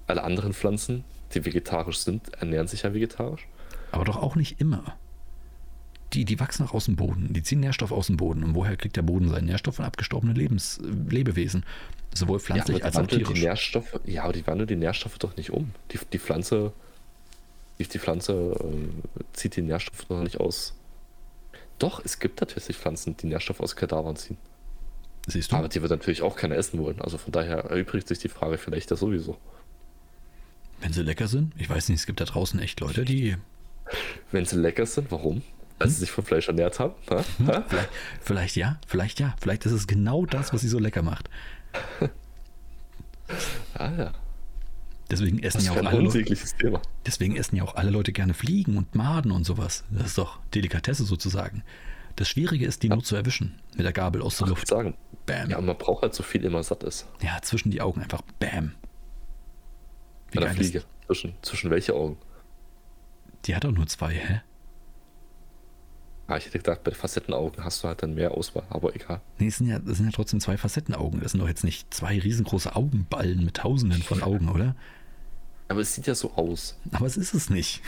Alle anderen Pflanzen, die vegetarisch sind, ernähren sich ja vegetarisch. Aber doch auch nicht immer. Die, die wachsen auch aus dem Boden, die ziehen Nährstoff aus dem Boden. Und woher kriegt der Boden seinen Nährstoff von abgestorbenen Lebens, Lebewesen? Sowohl pflanzlich ja, als auch tierisch. Die Nährstoffe, ja, aber die wandeln die Nährstoffe doch nicht um. Die, die Pflanze, die, die Pflanze äh, zieht die Nährstoffe doch nicht aus doch, es gibt tatsächlich Pflanzen, die Nährstoffe aus Kadavern ziehen. Siehst du? Aber die wird natürlich auch keiner essen wollen. Also von daher erübrigt sich die Frage vielleicht ja sowieso. Wenn sie lecker sind? Ich weiß nicht, es gibt da draußen echt Leute, die. Wenn sie lecker sind, warum? Weil hm? sie sich von Fleisch ernährt haben? Hm? Vielleicht, vielleicht ja, vielleicht ja. Vielleicht ist es genau das, was sie so lecker macht. ah ja. Deswegen essen ja auch alle Leute, Thema. Deswegen essen ja auch alle Leute gerne Fliegen und Maden und sowas. Das ist doch Delikatesse sozusagen. Das Schwierige ist, die ja. nur zu erwischen mit der Gabel aus der Luft. Sagen. Bam. Ja, man braucht halt so viel, immer satt ist. Ja, zwischen die Augen einfach Bam. Wie Bei der Fliege. Zwischen, zwischen welche Augen? Die hat auch nur zwei, hä? Ah, ich hätte gedacht, bei Facettenaugen hast du halt dann mehr Auswahl, aber egal. Nee, es sind ja, das sind ja trotzdem zwei Facettenaugen. Das sind doch jetzt nicht zwei riesengroße Augenballen mit tausenden von Augen, oder? Aber es sieht ja so aus. Aber es ist es nicht.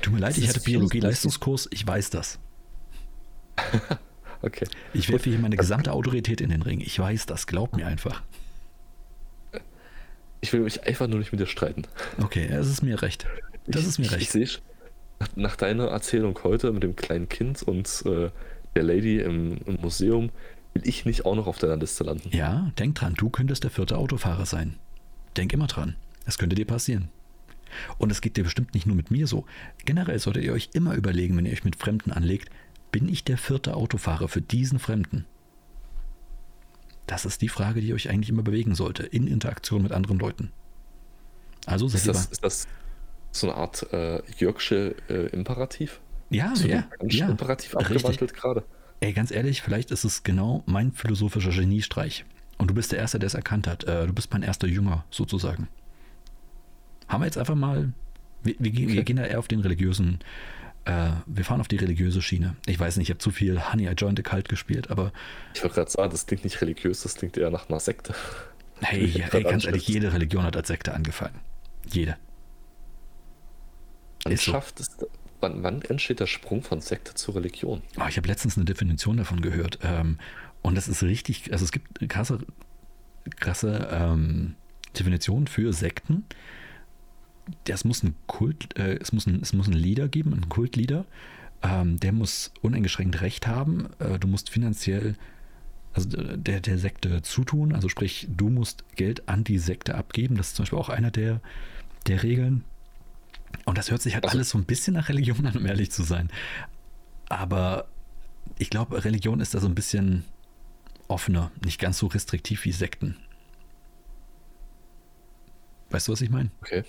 Tut mir leid, das ich hatte Biologie-Leistungskurs, ich weiß das. okay. Ich werfe hier meine gesamte Autorität in den Ring. Ich weiß das, glaub mir einfach. Ich will mich einfach nur nicht mit dir streiten. Okay, es ist mir recht. Das ich, ist mir recht. Ich, ich sehe nach, nach, deiner Erzählung heute mit dem kleinen Kind und äh, der Lady im, im Museum will ich nicht auch noch auf deiner Liste landen. Ja, denk dran, du könntest der vierte Autofahrer sein. Denk immer dran. Das könnte dir passieren. Und es geht dir bestimmt nicht nur mit mir so. Generell solltet ihr euch immer überlegen, wenn ihr euch mit Fremden anlegt, bin ich der vierte Autofahrer für diesen Fremden? Das ist die Frage, die euch eigentlich immer bewegen sollte, in Interaktion mit anderen Leuten. Also ist das, ist das so eine Art äh, Jörgsche äh, Imperativ? Ja, so ja. ja Imperativ abgewandelt gerade. Ey, ganz ehrlich, vielleicht ist es genau mein philosophischer Geniestreich. Und du bist der Erste, der es erkannt hat. Äh, du bist mein erster Jünger, sozusagen. Haben wir jetzt einfach mal. Wir, wir, okay. wir gehen da eher auf den religiösen. Äh, wir fahren auf die religiöse Schiene. Ich weiß nicht, ich habe zu viel Honey I Joined the Cult gespielt, aber. Ich wollte gerade sagen, das klingt nicht religiös, das klingt eher nach einer Sekte. Hey, ey, ganz ehrlich, jede Religion hat als Sekte angefangen. Jede. Man schafft so. es. Wann, wann, entsteht der Sprung von Sekte zu Religion? Oh, ich habe letztens eine Definition davon gehört. Ähm, und das ist richtig, also es gibt krasse, krasse ähm, Definitionen für Sekten. Das muss ein Kult, äh, es, muss ein, es muss einen Leader geben, einen Kultleader. Ähm, der muss uneingeschränkt Recht haben. Äh, du musst finanziell also der, der Sekte zutun. Also sprich, du musst Geld an die Sekte abgeben. Das ist zum Beispiel auch einer der, der Regeln. Und das hört sich halt also, alles so ein bisschen nach Religion an, um ehrlich zu sein. Aber ich glaube, Religion ist da so ein bisschen offener, nicht ganz so restriktiv wie Sekten. Weißt du, was ich meine? Okay.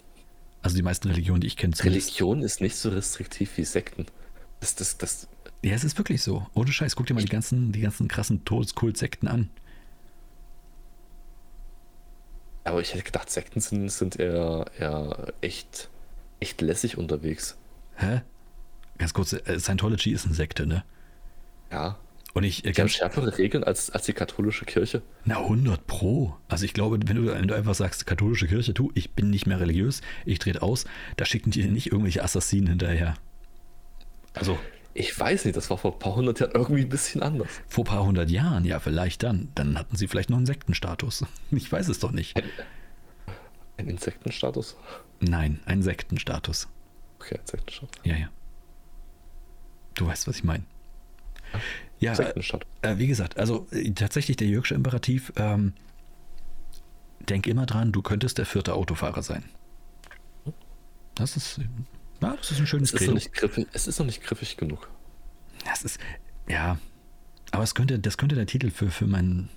Also die meisten Religionen, die ich kenne. Religion ist nicht so restriktiv wie Sekten. Das, das, das. Ja, es ist wirklich so. Ohne Scheiß, guck dir mal die ganzen, die ganzen krassen Todeskult-Sekten an. Aber ich hätte gedacht, Sekten sind, sind eher, eher echt, echt lässig unterwegs. Hä? Ganz kurz, äh, Scientology ist eine Sekte, ne? Ja. Und ich, die haben schärfere Regeln als, als die katholische Kirche. Na, 100 Pro. Also ich glaube, wenn du, wenn du einfach sagst, katholische Kirche, du, ich bin nicht mehr religiös, ich trete aus, da schicken die nicht irgendwelche Assassinen hinterher. Also. Ich weiß nicht, das war vor ein paar hundert Jahren irgendwie ein bisschen anders. Vor ein paar hundert Jahren, ja, vielleicht dann. Dann hatten sie vielleicht noch einen Sektenstatus. Ich weiß es doch nicht. Ein, ein Insektenstatus? Nein, ein Sektenstatus. Okay, ein Sektenstatus. Ja, ja. Du weißt, was ich meine. Ja, äh, wie gesagt, also äh, tatsächlich der Jürgsche Imperativ, ähm, denk immer dran, du könntest der vierte Autofahrer sein. Das ist, ja, das ist ein schönes es ist, noch nicht griffig, es ist noch nicht griffig genug. Das ist, ja, aber es könnte, das könnte der Titel für, für, mein,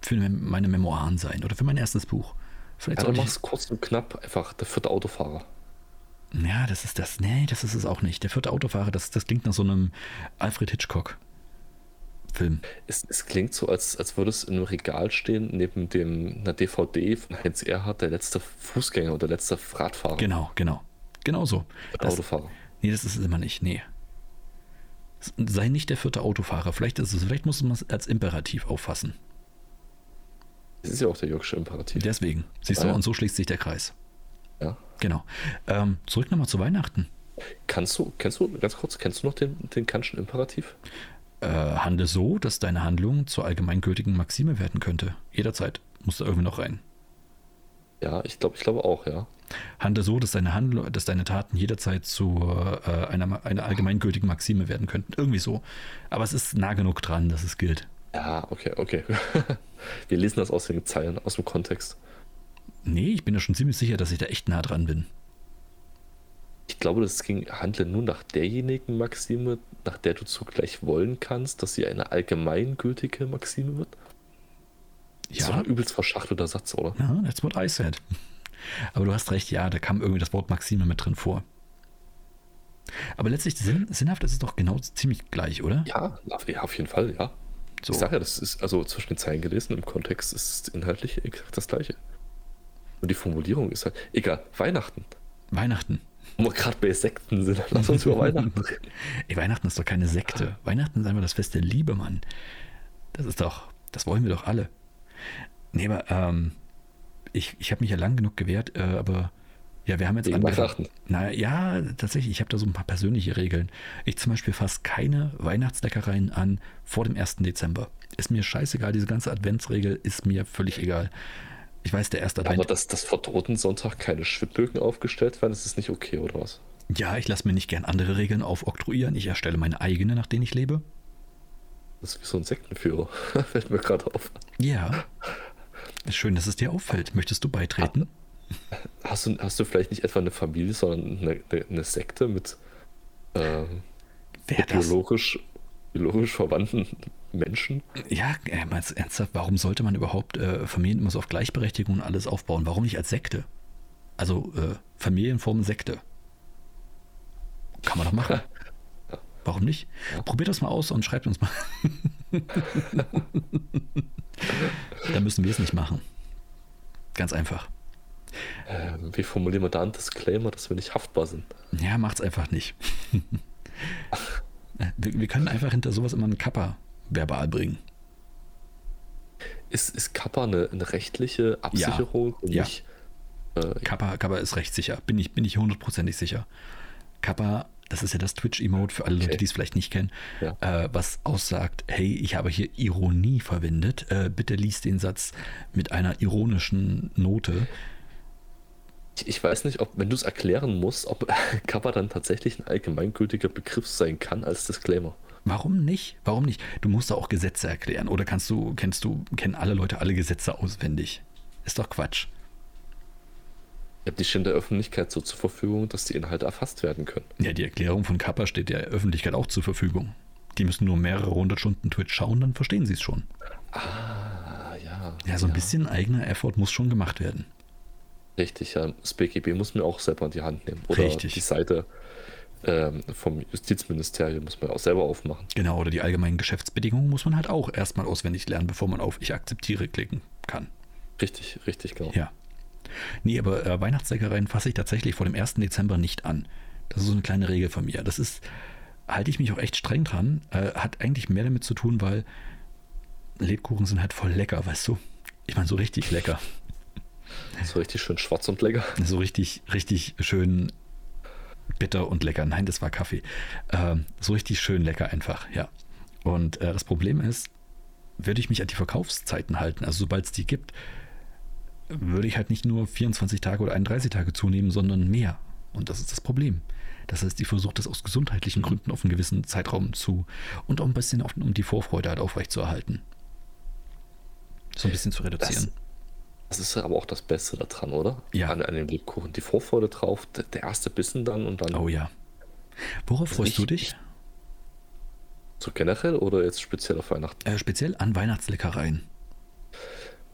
für meine Memoiren sein oder für mein erstes Buch. Vielleicht ja, dann machst kurz und knapp einfach der vierte Autofahrer. Ja, das ist das. Nee, das ist es auch nicht. Der vierte Autofahrer, das, das klingt nach so einem Alfred Hitchcock. Film. Es, es, klingt so, als, als würde es in einem Regal stehen, neben dem, einer DVD von Heinz Erhardt, der letzte Fußgänger oder der letzte Radfahrer. Genau, genau. Genau so. Das, Autofahrer. Nee, das ist es immer nicht. Nee. Sei nicht der vierte Autofahrer. Vielleicht ist es, vielleicht muss man es als Imperativ auffassen. Das ist ja auch der Jörgsche Imperativ. Deswegen. Siehst du, und so schließt sich der Kreis. Ja. Genau. Ähm, zurück nochmal zu Weihnachten. Kannst du, kennst du, ganz kurz, kennst du noch den, den Kantschen Imperativ? Äh, handle so, dass deine Handlung zur allgemeingültigen Maxime werden könnte. Jederzeit muss da irgendwie noch rein. Ja, ich glaube, ich glaube auch, ja. Handle so, dass deine Handlung, dass deine Taten jederzeit zu äh, einer, einer allgemeingültigen Maxime werden könnten. Irgendwie so. Aber es ist nah genug dran, dass es gilt. Ja, okay, okay. Wir lesen das aus den Zeilen, aus dem Kontext. Nee, ich bin ja schon ziemlich sicher, dass ich da echt nah dran bin. Ich glaube, das ging, handle nur nach derjenigen Maxime, nach der du zugleich wollen kannst, dass sie eine allgemeingültige Maxime wird. Ja. Ist ein übelst verschachtelter Satz, oder? Ja, that's what I said. Aber du hast recht, ja, da kam irgendwie das Wort Maxime mit drin vor. Aber letztlich sinn, sinnhaft ist es doch genau ziemlich gleich, oder? Ja, ja auf jeden Fall, ja. So. Ich sage ja, das ist also zwischen den Zeilen gelesen, im Kontext ist es inhaltlich exakt das gleiche. Und die Formulierung ist halt, egal, Weihnachten. Weihnachten. Wo wir gerade bei Sekten sind, lass uns über Weihnachten reden. Ey, Weihnachten ist doch keine Sekte. Weihnachten ist einfach das Fest der Liebe, Mann. Das ist doch, das wollen wir doch alle. Nee, aber ähm, ich, ich habe mich ja lang genug gewehrt, äh, aber ja, wir haben jetzt Wegen Weihnachten. Na ja, tatsächlich, ich habe da so ein paar persönliche Regeln. Ich zum Beispiel fasse keine Weihnachtsleckereien an vor dem 1. Dezember. Ist mir scheißegal, diese ganze Adventsregel ist mir völlig egal. Ich weiß, der erste Advent. Aber dass, dass vor Totensonntag keine Schwibblöcken aufgestellt werden, ist das nicht okay, oder was? Ja, ich lasse mir nicht gern andere Regeln aufoktroyieren. Ich erstelle meine eigene, nach denen ich lebe. Das ist wie so ein Sektenführer. Fällt mir gerade auf. Ja. Schön, dass es dir auffällt. Möchtest du beitreten? Hast du, hast du vielleicht nicht etwa eine Familie, sondern eine, eine Sekte mit, äh, mit biologisch biologisch verwandten Menschen. Ja, äh, meinst du ernsthaft, warum sollte man überhaupt äh, Familien immer so auf Gleichberechtigung und alles aufbauen? Warum nicht als Sekte? Also äh, Familienform Sekte. Kann man doch machen. Warum nicht? Ja. Probiert das mal aus und schreibt uns mal. Dann müssen wir es nicht machen. Ganz einfach. Ähm, wie formulieren wir da einen Disclaimer, dass wir nicht haftbar sind? Ja, macht's einfach nicht. wir, wir, können einfach hinter sowas immer einen Kappa verbal bringen. Ist, ist Kappa eine, eine rechtliche Absicherung? Ja. Nicht, äh, Kappa, Kappa ist rechtssicher. Bin ich, bin ich hundertprozentig sicher. Kappa, das ist ja das Twitch-Emote für alle okay. Leute, die es vielleicht nicht kennen, ja. äh, was aussagt, hey, ich habe hier Ironie verwendet. Äh, bitte liest den Satz mit einer ironischen Note. Ich, ich weiß nicht, ob, wenn du es erklären musst, ob Kappa dann tatsächlich ein allgemeingültiger Begriff sein kann als Disclaimer. Warum nicht? Warum nicht? Du musst da auch Gesetze erklären. Oder kannst du, kennst du, kennen alle Leute alle Gesetze auswendig? Ist doch Quatsch. Die stehen der Öffentlichkeit so zur Verfügung, dass die Inhalte erfasst werden können. Ja, die Erklärung von Kappa steht der Öffentlichkeit auch zur Verfügung. Die müssen nur mehrere hundert Stunden Twitch schauen, dann verstehen sie es schon. Ah, ja. Ja, so ein ja. bisschen eigener Effort muss schon gemacht werden. Richtig, ja. Das BGB muss mir auch selber in die Hand nehmen. Oder Richtig. die Seite ähm, vom Justizministerium muss man auch selber aufmachen. Genau, oder die allgemeinen Geschäftsbedingungen muss man halt auch erstmal auswendig lernen, bevor man auf Ich akzeptiere klicken kann. Richtig, richtig, genau. Ja. Nee, aber äh, Weihnachtsleckereien fasse ich tatsächlich vor dem 1. Dezember nicht an. Das ist so eine kleine Regel von mir. Das ist, halte ich mich auch echt streng dran. Äh, hat eigentlich mehr damit zu tun, weil Lebkuchen sind halt voll lecker, weißt du? Ich meine, so richtig lecker. So richtig schön schwarz und lecker. So richtig, richtig schön bitter und lecker. Nein, das war Kaffee. Äh, so richtig schön lecker einfach, ja. Und äh, das Problem ist, würde ich mich an die Verkaufszeiten halten, also sobald es die gibt, würde ich halt nicht nur 24 Tage oder 31 Tage zunehmen, sondern mehr. Und das ist das Problem. Das heißt, ich versuche das aus gesundheitlichen Gründen auf einen gewissen Zeitraum zu und auch ein bisschen auf, um die Vorfreude halt aufrechtzuerhalten. So ein bisschen zu reduzieren. Das, ist aber auch das Beste daran, oder? Ja. An, an dem Lebkuchen. Die Vorfreude drauf, der erste Bissen dann und dann. Oh ja. Worauf also freust du dich? So generell oder jetzt speziell auf Weihnachten? Äh, speziell an Weihnachtsleckereien.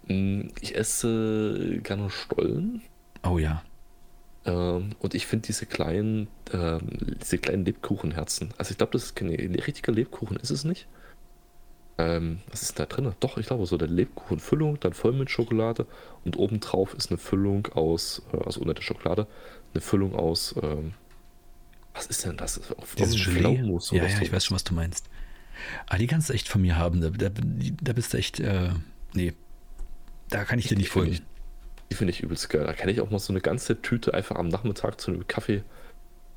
Mm, ich esse gerne Stollen. Oh ja. Ähm, und ich finde diese kleinen, ähm, diese kleinen Lebkuchenherzen. Also ich glaube, das ist kein richtiger Lebkuchen, ist es nicht? Ähm, was ist da drin? Doch, ich glaube so eine Lebkuchenfüllung, dann voll mit Schokolade und obendrauf ist eine Füllung aus, äh, also ohne der Schokolade, eine Füllung aus, ähm, was ist denn das? Dieses Gelee? Ja, ja, ich weiß schon, was du meinst. Ah, die kannst du echt von mir haben. Da, da, da bist du echt, äh, nee, da kann ich dir nicht folgen. Die finde ich übelst geil. Da kann ich auch mal so eine ganze Tüte einfach am Nachmittag zu einem Kaffee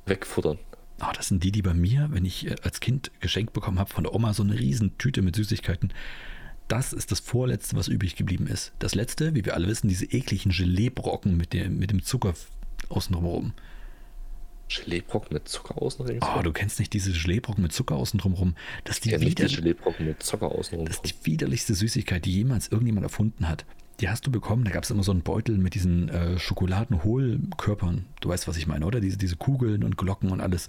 wegfuttern. Oh, das sind die, die bei mir, wenn ich äh, als Kind geschenkt bekommen habe von der Oma, so eine riesen Tüte mit Süßigkeiten. Das ist das vorletzte, was übrig geblieben ist. Das letzte, wie wir alle wissen, diese ekligen Geleebrocken mit dem, mit dem Zucker außenrum. Geleebrocken mit Zucker außenrum? Oh, du kennst nicht diese Geleebrocken mit Zucker außenrum. Das ist die, wider die. Das ist die widerlichste Süßigkeit, die jemals irgendjemand erfunden hat die hast du bekommen. Da gab es immer so einen Beutel mit diesen äh, Schokoladenhohlkörpern. Du weißt, was ich meine, oder? Diese, diese Kugeln und Glocken und alles,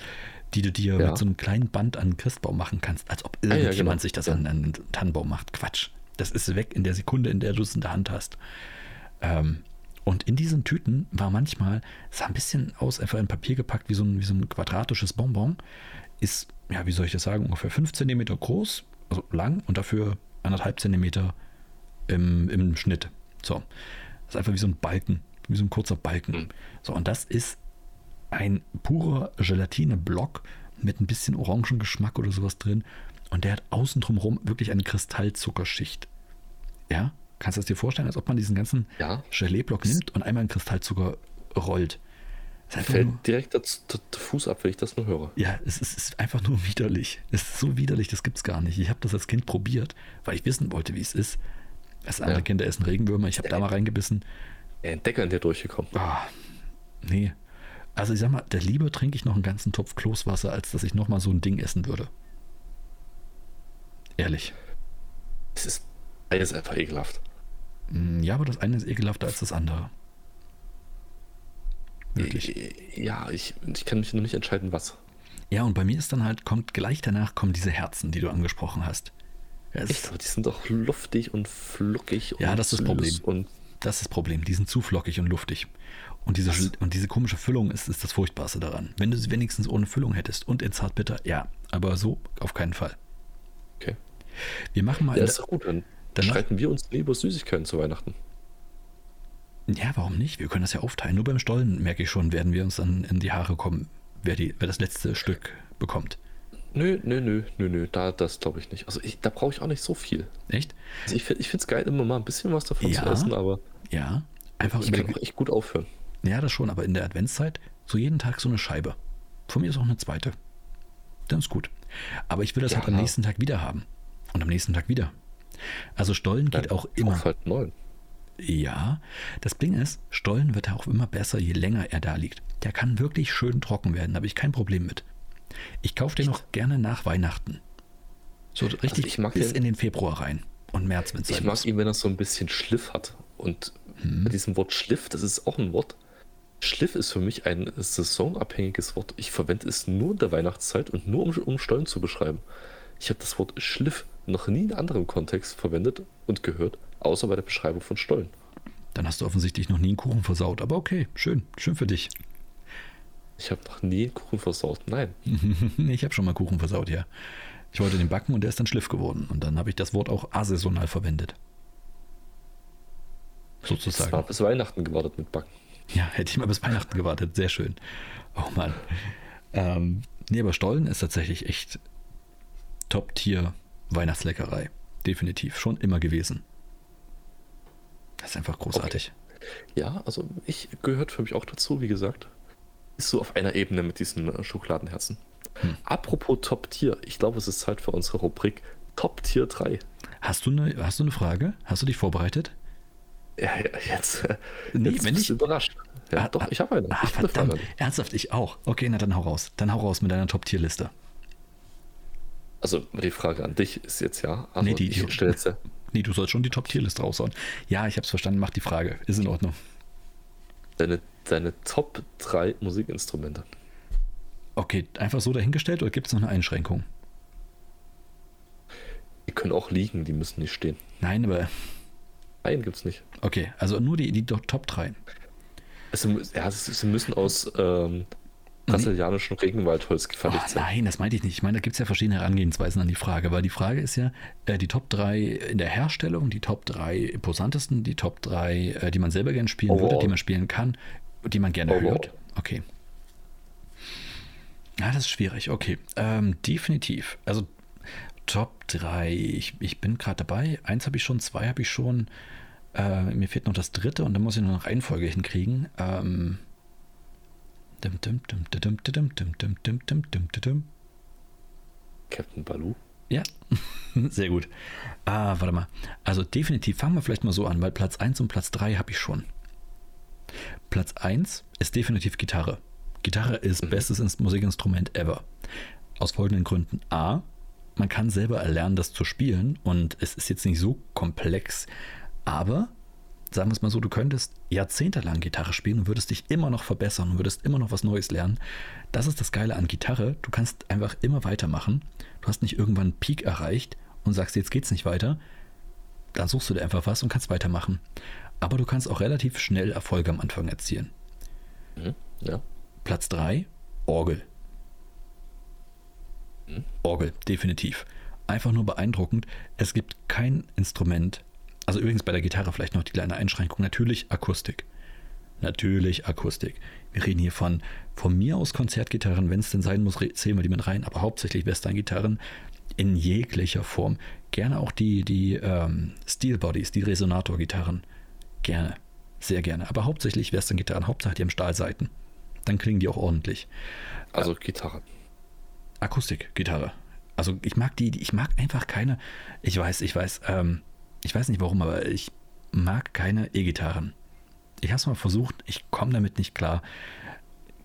die du dir ja. mit so einem kleinen Band an den Christbaum machen kannst, als ob irgendjemand ah, ja, genau. sich das ja. an einen Tannenbaum macht. Quatsch. Das ist weg in der Sekunde, in der du es in der Hand hast. Ähm, und in diesen Tüten war manchmal, es sah ein bisschen aus, einfach in Papier gepackt, wie so ein, wie so ein quadratisches Bonbon. Ist, ja, wie soll ich das sagen, ungefähr 5 cm groß, also lang und dafür anderthalb Zentimeter im, im Schnitt. So. Das ist einfach wie so ein Balken, wie so ein kurzer Balken. Mhm. So, und das ist ein purer Gelatine-Block mit ein bisschen Orangengeschmack oder sowas drin. Und der hat außen drumherum wirklich eine Kristallzuckerschicht. Ja? Kannst du es dir vorstellen, als ob man diesen ganzen ja. Gelee-Block nimmt und einmal in Kristallzucker rollt? Fällt nur, direkt der, der, Fuß ab, wenn ich das nur höre. Ja, es ist, es ist, einfach nur widerlich. Es ist so widerlich, das gibt es gar nicht. Ich habe das als Kind probiert, weil ich wissen wollte, wie es ist. Das andere ja. Kinder essen Regenwürmer. Ich habe da mal reingebissen. Der Entdecker in dir durchgekommen. Ah, nee. Also ich sag mal, der lieber trinke ich noch einen ganzen Topf Kloßwasser, als dass ich nochmal so ein Ding essen würde. Ehrlich. Es ist beides einfach ekelhaft. Mm, ja, aber das eine ist ekelhafter als das andere. Wirklich. Ja, ich, ich kann mich nur nicht entscheiden, was. Ja, und bei mir ist dann halt, kommt gleich danach kommen diese Herzen, die du angesprochen hast. Es Echt, die sind doch luftig und fluckig. Ja, und das ist das Problem. Und das ist das Problem. Die sind zu flockig und luftig. Und diese, und diese komische Füllung ist, ist das Furchtbarste daran. Wenn du sie wenigstens ohne Füllung hättest und in Zartbitter, ja, aber so auf keinen Fall. Okay. Wir machen mal. Ja, ist doch gut. Dann, dann streiten wir uns lieber Süßigkeiten zu Weihnachten. Ja, warum nicht? Wir können das ja aufteilen. Nur beim Stollen, merke ich schon, werden wir uns dann in die Haare kommen, wer, die, wer das letzte Stück bekommt. Nö, nö, nö, nö, nö, da, das glaube ich nicht. Also ich, da brauche ich auch nicht so viel. Echt? Also ich, ich finde es geil, immer mal ein bisschen was davon ja, zu essen, aber ja, einfach ich kann auch echt gut aufhören. Ja, das schon, aber in der Adventszeit so jeden Tag so eine Scheibe. Von mir ist auch eine zweite. Dann ist gut. Aber ich will das ja, halt am nächsten Tag wieder haben. Und am nächsten Tag wieder. Also Stollen geht auch immer. Halt neun. Ja, das Ding ist, Stollen wird auch immer besser, je länger er da liegt. Der kann wirklich schön trocken werden, da habe ich kein Problem mit. Ich kaufe den noch gerne nach Weihnachten. So also richtig also bis den, in den Februar rein. Und März, wenn es Ich mag ihn, wenn er so ein bisschen Schliff hat. Und hm. bei diesem Wort Schliff, das ist auch ein Wort. Schliff ist für mich ein saisonabhängiges Wort. Ich verwende es nur in der Weihnachtszeit und nur um, um Stollen zu beschreiben. Ich habe das Wort Schliff noch nie in anderem Kontext verwendet und gehört, außer bei der Beschreibung von Stollen. Dann hast du offensichtlich noch nie einen Kuchen versaut, aber okay, schön, schön für dich. Ich habe noch nie Kuchen versaut, nein. ich habe schon mal Kuchen versaut, ja. Ich wollte den backen und der ist dann Schliff geworden. Und dann habe ich das Wort auch asaisonal verwendet. Sozusagen. Ich habe bis Weihnachten gewartet mit Backen. Ja, hätte ich mal bis Weihnachten gewartet. Sehr schön. Oh Mann. Ähm, nee, aber Stollen ist tatsächlich echt Top-Tier Weihnachtsleckerei. Definitiv. Schon immer gewesen. Das ist einfach großartig. Okay. Ja, also ich gehört für mich auch dazu, wie gesagt. Ist so auf einer Ebene mit diesen äh, Schokoladenherzen. Hm. Apropos Top-Tier, ich glaube, es ist Zeit für unsere Rubrik Top-Tier 3. Hast du, eine, hast du eine Frage? Hast du dich vorbereitet? Ja, jetzt, nee, jetzt wenn ich überrascht. Ja, ah, doch, ich habe eine. Ah, verdammt, ernsthaft, ich auch. Okay, na dann hau raus. Dann hau raus mit deiner Top-Tier-Liste. Also die Frage an dich ist jetzt ja. Also nee, die, ich stelle jetzt ja. Nee, du sollst schon die Top-Tier-Liste raushauen. Ja, ich habe es verstanden. Mach die Frage. Ist in Ordnung. Deine, deine Top 3 Musikinstrumente. Okay, einfach so dahingestellt oder gibt es noch eine Einschränkung? Die können auch liegen, die müssen nicht stehen. Nein, aber Nein, gibt es nicht. Okay, also nur die, die Top 3. Es, ja, sie müssen aus ähm, brasilianischem nee. Regenwaldholz gefertigt oh, sein. Nein, das meinte ich nicht. Ich meine, da gibt es ja verschiedene Herangehensweisen an die Frage, weil die Frage ist ja, äh, die Top 3 in der Herstellung, die Top 3 imposantesten, die Top 3, äh, die man selber gerne spielen Overall. würde, die man spielen kann, die man gerne Overall. hört. Okay. Ja, das ist schwierig. Okay. Ähm, definitiv. Also Top 3. Ich, ich bin gerade dabei. Eins habe ich schon, zwei habe ich schon. Äh, mir fehlt noch das dritte und dann muss ich noch Reihenfolge hinkriegen. Ähm. Captain Baloo? Ja, sehr gut. Ah, warte mal. Also definitiv fangen wir vielleicht mal so an, weil Platz 1 und Platz 3 habe ich schon. Platz 1 ist definitiv Gitarre. Gitarre ist mhm. bestes Musikinstrument ever. Aus folgenden Gründen. A, man kann selber erlernen, das zu spielen und es ist jetzt nicht so komplex, aber sagen wir es mal so, du könntest jahrzehntelang Gitarre spielen und würdest dich immer noch verbessern und würdest immer noch was Neues lernen. Das ist das Geile an Gitarre. Du kannst einfach immer weitermachen. Du hast nicht irgendwann einen Peak erreicht und sagst, jetzt geht's nicht weiter. Dann suchst du dir einfach was und kannst weitermachen. Aber du kannst auch relativ schnell Erfolge am Anfang erzielen. Mhm, ja. Platz 3, Orgel. Mhm. Orgel, definitiv. Einfach nur beeindruckend. Es gibt kein Instrument, also übrigens bei der Gitarre vielleicht noch die kleine Einschränkung, natürlich Akustik. Natürlich Akustik. Wir reden hier von, von mir aus Konzertgitarren, wenn es denn sein muss, zählen wir die mit rein, aber hauptsächlich Western-Gitarren in jeglicher Form. Gerne auch die, die ähm, Steel Bodies, die Resonator-Gitarren. Gerne, sehr gerne. Aber hauptsächlich Western-Gitarren, Hauptsache die haben Stahlseiten. Dann klingen die auch ordentlich. Also Gitarre. Akustikgitarre. Also ich mag die, ich mag einfach keine, ich weiß, ich weiß, ähm, ich weiß nicht warum, aber ich mag keine E-Gitarren. Ich habe es mal versucht, ich komme damit nicht klar.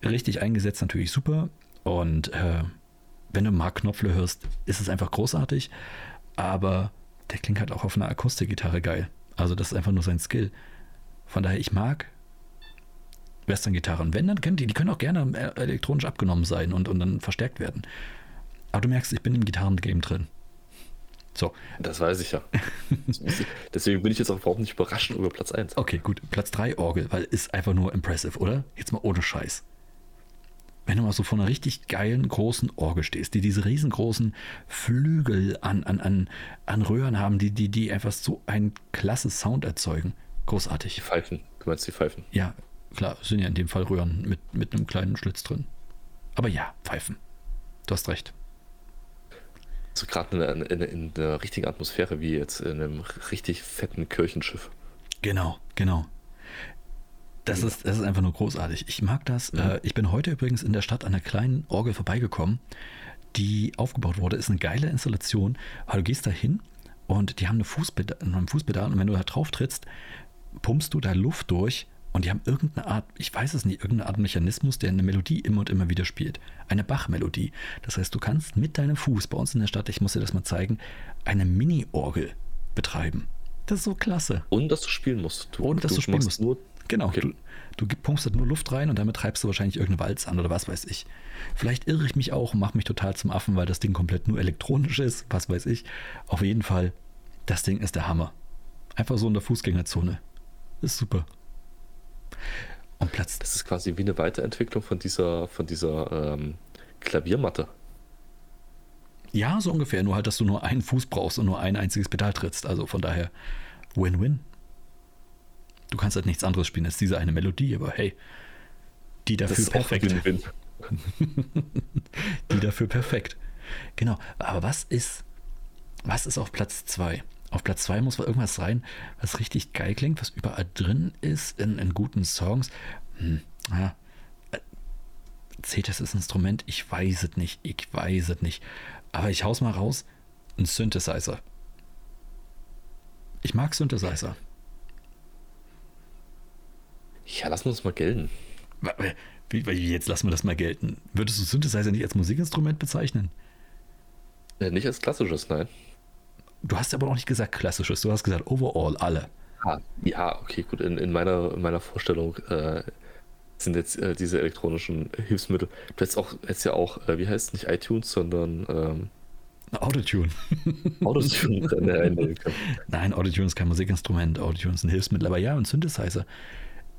Richtig eingesetzt natürlich super und äh, wenn du Mark Knopfler hörst, ist es einfach großartig, aber der klingt halt auch auf einer Akustikgitarre geil. Also das ist einfach nur sein Skill. Von daher, ich mag Western-Gitarren. Wenn, dann können die, die können auch gerne äh, elektronisch abgenommen sein und, und dann verstärkt werden. Aber du merkst, ich bin im Gitarrengame drin. So. Das weiß ich ja. Deswegen bin ich jetzt auch überhaupt nicht überrascht über Platz 1. Okay, gut. Platz 3 Orgel, weil ist einfach nur impressive, oder? Jetzt mal ohne Scheiß. Wenn du mal so vor einer richtig geilen großen Orgel stehst, die diese riesengroßen Flügel an, an, an, an Röhren haben, die, die, die einfach so einen klasse Sound erzeugen. Großartig. Die Pfeifen. Du meinst die Pfeifen? Ja, klar. Sind ja in dem Fall Röhren mit, mit einem kleinen Schlitz drin. Aber ja, Pfeifen. Du hast recht so gerade in, in, in der richtigen Atmosphäre wie jetzt in einem richtig fetten Kirchenschiff. Genau, genau. Das, ja. ist, das ist einfach nur großartig. Ich mag das. Mhm. Äh, ich bin heute übrigens in der Stadt an einer kleinen Orgel vorbeigekommen, die aufgebaut wurde. Ist eine geile Installation, du gehst da hin und die haben eine Fußpedal, einen Fußpedal und wenn du da drauf trittst, pumpst du da Luft durch und die haben irgendeine Art, ich weiß es nicht, irgendeine Art Mechanismus, der eine Melodie immer und immer wieder spielt. Eine Bach-Melodie. Das heißt, du kannst mit deinem Fuß bei uns in der Stadt, ich muss dir das mal zeigen, eine Mini-Orgel betreiben. Das ist so klasse. Ohne dass du spielen musst. Du, Ohne dass du, du spielen musst. Nur, genau. Okay. Du, du pumpst halt nur Luft rein und damit treibst du wahrscheinlich irgendeine Walz an oder was weiß ich. Vielleicht irre ich mich auch und mache mich total zum Affen, weil das Ding komplett nur elektronisch ist, was weiß ich. Auf jeden Fall, das Ding ist der Hammer. Einfach so in der Fußgängerzone. Ist super. Und Platz. Das ist quasi wie eine Weiterentwicklung von dieser, von dieser ähm, Klaviermatte. Ja, so ungefähr. Nur halt, dass du nur einen Fuß brauchst und nur ein einziges Pedal trittst. Also von daher Win-Win. Du kannst halt nichts anderes spielen als diese eine Melodie, aber hey, die dafür perfekt. Die dafür perfekt. Genau. Aber was ist, was ist auf Platz 2? Auf Platz 2 muss irgendwas sein, was richtig geil klingt, was überall drin ist in, in guten Songs. Hm, ja. Zählt das als Instrument? Ich weiß es nicht. Ich weiß es nicht. Aber ich hau's mal raus. Ein Synthesizer. Ich mag Synthesizer. Ja, lassen wir uns mal gelten. Wie, wie, jetzt lassen wir das mal gelten. Würdest du Synthesizer nicht als Musikinstrument bezeichnen? Ja, nicht als klassisches, nein. Du hast aber auch nicht gesagt klassisches, du hast gesagt overall alle. Ah, ja, okay, gut. In, in, meiner, in meiner Vorstellung äh, sind jetzt äh, diese elektronischen Hilfsmittel. Du hättest, auch, hättest ja auch, äh, wie heißt es, nicht iTunes, sondern ähm, Autotune. Autotune Nein, Autotune ist kein Musikinstrument, Autotune ist ein Hilfsmittel. Aber ja, ein Synthesizer.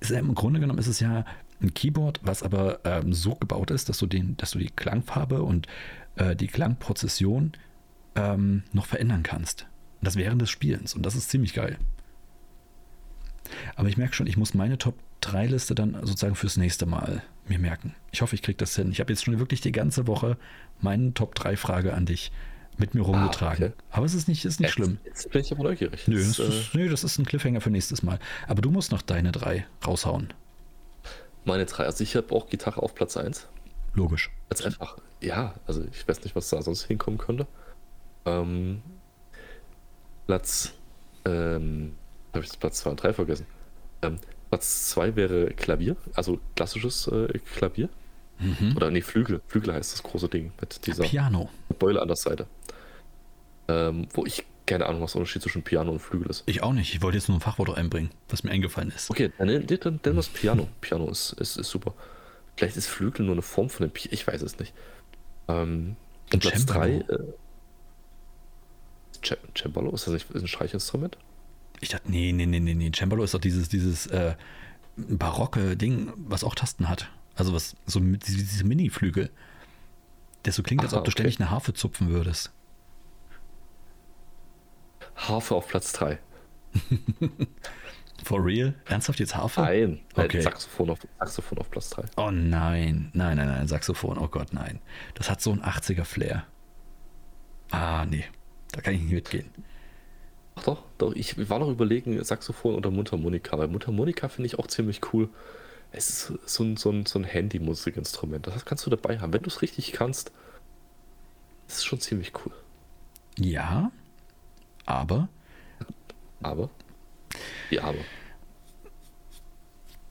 Ist Im Grunde genommen ist es ja ein Keyboard, was aber ähm, so gebaut ist, dass du, den, dass du die Klangfarbe und äh, die Klangprozession ähm, noch verändern kannst. Und das während des Spielens. Und das ist ziemlich geil. Aber ich merke schon, ich muss meine Top 3 Liste dann sozusagen fürs nächste Mal mir merken. Ich hoffe, ich kriege das hin. Ich habe jetzt schon wirklich die ganze Woche meine Top 3 Frage an dich mit mir rumgetragen. Ah, okay. Aber es ist nicht, ist nicht jetzt, schlimm. Jetzt bin ich aber neugierig. Nö das, ist, äh... nö, das ist ein Cliffhanger für nächstes Mal. Aber du musst noch deine drei raushauen. Meine drei. Also ich habe auch Gitarre auf Platz 1. Logisch. Als einfach, ja, also ich weiß nicht, was da sonst hinkommen könnte. Ähm, Platz, ähm, habe ich Platz 2 und 3 vergessen. Ähm, Platz 2 wäre Klavier, also klassisches äh, Klavier. Mhm. Oder nee, Flügel. Flügel heißt das große Ding mit dieser Piano. Beule an der Seite. Ähm, wo ich keine Ahnung, was der Unterschied zwischen Piano und Flügel ist. Ich auch nicht. Ich wollte jetzt nur ein Fachwort einbringen, was mir eingefallen ist. Okay, dann nennen wir es Piano. Piano ist, ist, ist super. Vielleicht ist Flügel nur eine Form von einem Piano. Ich weiß es nicht. Ähm, und Platz 3. Äh, Cembalo? Ist das nicht ein Streichinstrument? Ich dachte, nee, nee, nee, nee, nee. Cembalo ist doch dieses, dieses äh, barocke Ding, was auch Tasten hat. Also was, so diese Mini-Flügel. Der so klingt, als ob du okay. ständig eine Harfe zupfen würdest. Harfe auf Platz 3. For real? Ernsthaft jetzt Harfe? Nein, okay. Saxophon, auf, Saxophon auf Platz 3. Oh nein, nein, nein, nein, Saxophon, oh Gott, nein. Das hat so ein 80er-Flair. Ah, nee. Da kann ich nicht mitgehen. Ach doch, doch. Ich war noch überlegen, Saxophon oder Mundharmonika, weil Mundharmonika finde ich auch ziemlich cool. Es ist so ein, so ein, so ein Handy-Musikinstrument. Das kannst du dabei haben. Wenn du es richtig kannst, ist es schon ziemlich cool. Ja, aber. Aber? Ja, aber.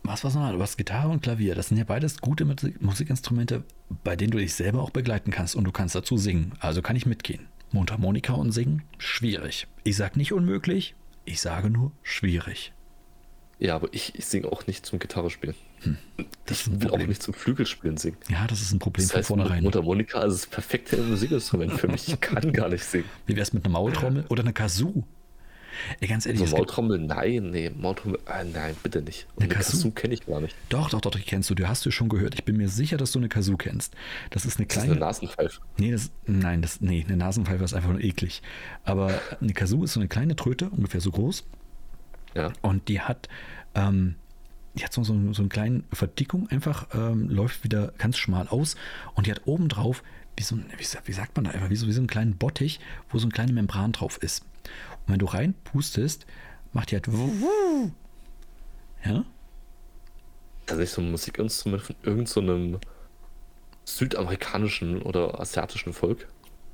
Was war nochmal? Du hast Gitarre und Klavier. Das sind ja beides gute Musikinstrumente, bei denen du dich selber auch begleiten kannst und du kannst dazu singen. Also kann ich mitgehen. Mundharmonika und singen? Schwierig. Ich sage nicht unmöglich, ich sage nur schwierig. Ja, aber ich, ich singe auch nicht zum Gitarre Hm, ich will auch nicht zum Flügelspielen singen. Ja, das ist ein Problem das heißt, von vornherein. Mundharmonika ist das perfekte Musikinstrument für mich. Ich kann gar nicht singen. Wie wäre es mit einer Maultrommel oder einer Kazoo? Ey, ganz ehrlich. Also Maultrommel, nein, nee, Maultrommel, äh, nein, bitte nicht. Eine, eine Kazoo, kenne ich gar nicht. Doch, doch, doch, die kennst du. Du hast du schon gehört. Ich bin mir sicher, dass du eine Kazoo kennst. Das ist eine kleine. Das ist eine Nasenpfeife. Nee, das, nein, das, nee, eine Nasenpfeife ist einfach nur eklig. Aber eine Kazoo ist so eine kleine Tröte, ungefähr so groß. Ja. Und die hat, ähm, die hat so, so, so eine kleine Verdickung, einfach ähm, läuft wieder ganz schmal aus und die hat oben drauf, wie so ein, wie, wie sagt man da einfach, wie so, wie so einen kleinen Bottich, wo so eine kleine Membran drauf ist. Und wenn du reinpustest, macht die halt. Ja? Das ist so ein Musikinstrument von irgendeinem so südamerikanischen oder asiatischen Volk?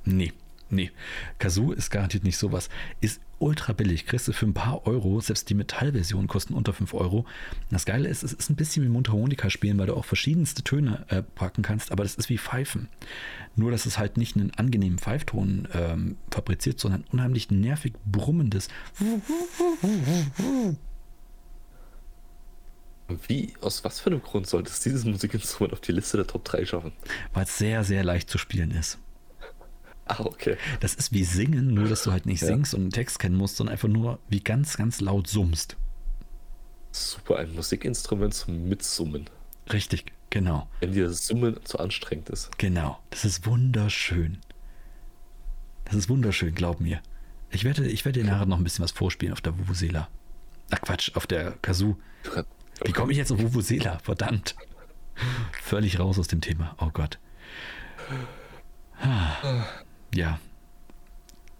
Nee. Nee, Kazoo ist garantiert nicht sowas. Ist ultra billig. Kriegst du für ein paar Euro, selbst die Metallversionen kosten unter 5 Euro. Das Geile ist, es ist ein bisschen wie Mundharmonika spielen, weil du auch verschiedenste Töne äh, packen kannst, aber das ist wie Pfeifen. Nur, dass es halt nicht einen angenehmen Pfeifton ähm, fabriziert, sondern unheimlich nervig brummendes. Wie, aus was für einem Grund sollte es dieses Musikinstrument auf die Liste der Top 3 schaffen? Weil es sehr, sehr leicht zu spielen ist. Ah, okay. Das ist wie Singen, nur dass du halt nicht ja. singst und einen Text kennen musst, sondern einfach nur wie ganz, ganz laut summst. Super, ein Musikinstrument zum Mitsummen. Richtig, genau. Wenn dir das Summen zu anstrengend ist. Genau, das ist wunderschön. Das ist wunderschön, glaub mir. Ich werde, ich werde dir nachher noch ein bisschen was vorspielen auf der Vuvuzela. Ach Quatsch, auf der Kazoo. Wie komme ich jetzt auf Vuvuzela? Verdammt. Völlig raus aus dem Thema. Oh Gott. Ah. Ja.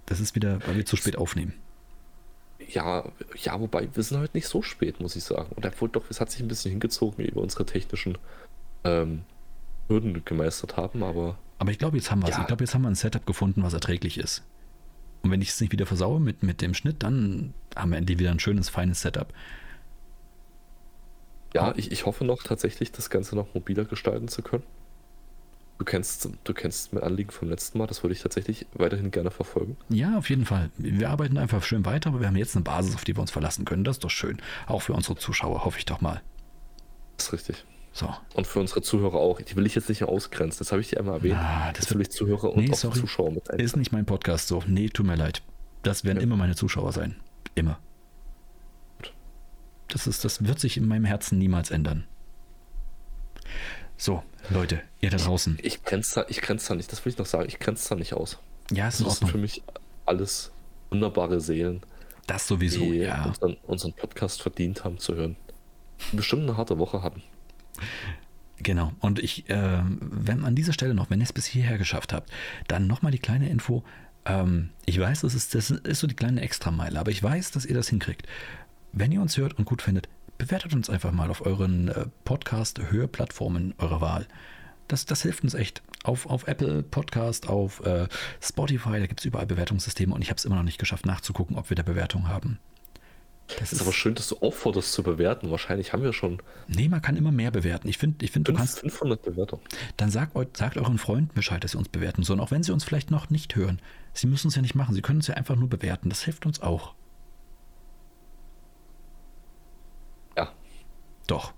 Das ist wieder, weil wir zu spät aufnehmen. Ja, ja, wobei wir sind heute nicht so spät, muss ich sagen. Und obwohl doch, es hat sich ein bisschen hingezogen, wie wir unsere technischen ähm, Hürden gemeistert haben, aber. Aber ich glaube, jetzt haben wir es. Ja. Ich glaube, jetzt haben wir ein Setup gefunden, was erträglich ist. Und wenn ich es nicht wieder versaue mit, mit dem Schnitt, dann haben wir endlich wieder ein schönes, feines Setup. Ja, ich, ich hoffe noch tatsächlich, das Ganze noch mobiler gestalten zu können. Du kennst, du kennst mein Anliegen vom letzten Mal, das würde ich tatsächlich weiterhin gerne verfolgen. Ja, auf jeden Fall. Wir arbeiten einfach schön weiter, aber wir haben jetzt eine Basis, auf die wir uns verlassen können. Das ist doch schön. Auch für unsere Zuschauer, hoffe ich doch mal. Das ist richtig. So. Und für unsere Zuhörer auch. Die will ich jetzt nicht ausgrenzen. Das habe ich dir einmal erwähnt. Ah, das will ich Zuhörer und nee, auch sorry. Zuschauer mit ein. Ist nicht mein Podcast so. Nee, tut mir leid. Das werden ja. immer meine Zuschauer sein. Immer. Das, ist, das wird sich in meinem Herzen niemals ändern. So, Leute, ihr da draußen. Ich, ich grenze da, ich grenze da nicht, das will ich noch sagen, ich grenze da nicht aus. Ja, ist das sind für mich alles wunderbare Seelen. Das sowieso, die ja. Unseren, unseren Podcast verdient haben zu hören. Bestimmt eine harte Woche hatten. Genau. Und ich, äh, wenn an dieser Stelle noch, wenn ihr es bis hierher geschafft habt, dann nochmal die kleine Info. Ähm, ich weiß, das ist, das ist so die kleine Extrameile, aber ich weiß, dass ihr das hinkriegt. Wenn ihr uns hört und gut findet, bewertet uns einfach mal auf euren äh, Podcast-Hörplattformen eurer Wahl. Das, das hilft uns echt. Auf, auf Apple Podcast, auf äh, Spotify, da gibt es überall Bewertungssysteme und ich habe es immer noch nicht geschafft nachzugucken, ob wir da Bewertung haben. Das ist aber schön, dass du aufforderst zu bewerten. Wahrscheinlich haben wir schon. Nee, man kann immer mehr bewerten. Ich finde, ich find, du kannst. 500 Bewertungen. Dann sagt, sagt euren Freunden Bescheid, dass sie uns bewerten sollen, auch wenn sie uns vielleicht noch nicht hören. Sie müssen es ja nicht machen. Sie können es ja einfach nur bewerten. Das hilft uns auch. Doch.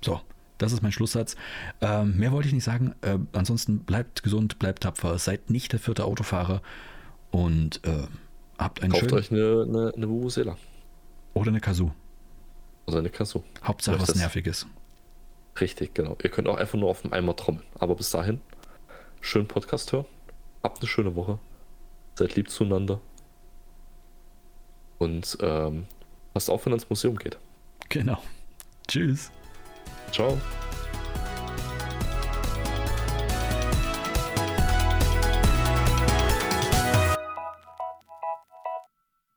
So, das ist mein Schlusssatz. Ähm, mehr wollte ich nicht sagen. Äh, ansonsten bleibt gesund, bleibt tapfer, seid nicht der vierte Autofahrer und äh, habt einen Kauft schönen... euch eine, eine, eine Vuvuzela. Oder eine Kazoo. Oder eine Kazoo. Hauptsache was Nerviges. Richtig, genau. Ihr könnt auch einfach nur auf dem Eimer trommeln. Aber bis dahin, schönen Podcast hören. Habt eine schöne Woche. Seid lieb zueinander. Und ähm, passt auf, wenn ihr ins Museum geht. Genau. Tschüss. Ciao.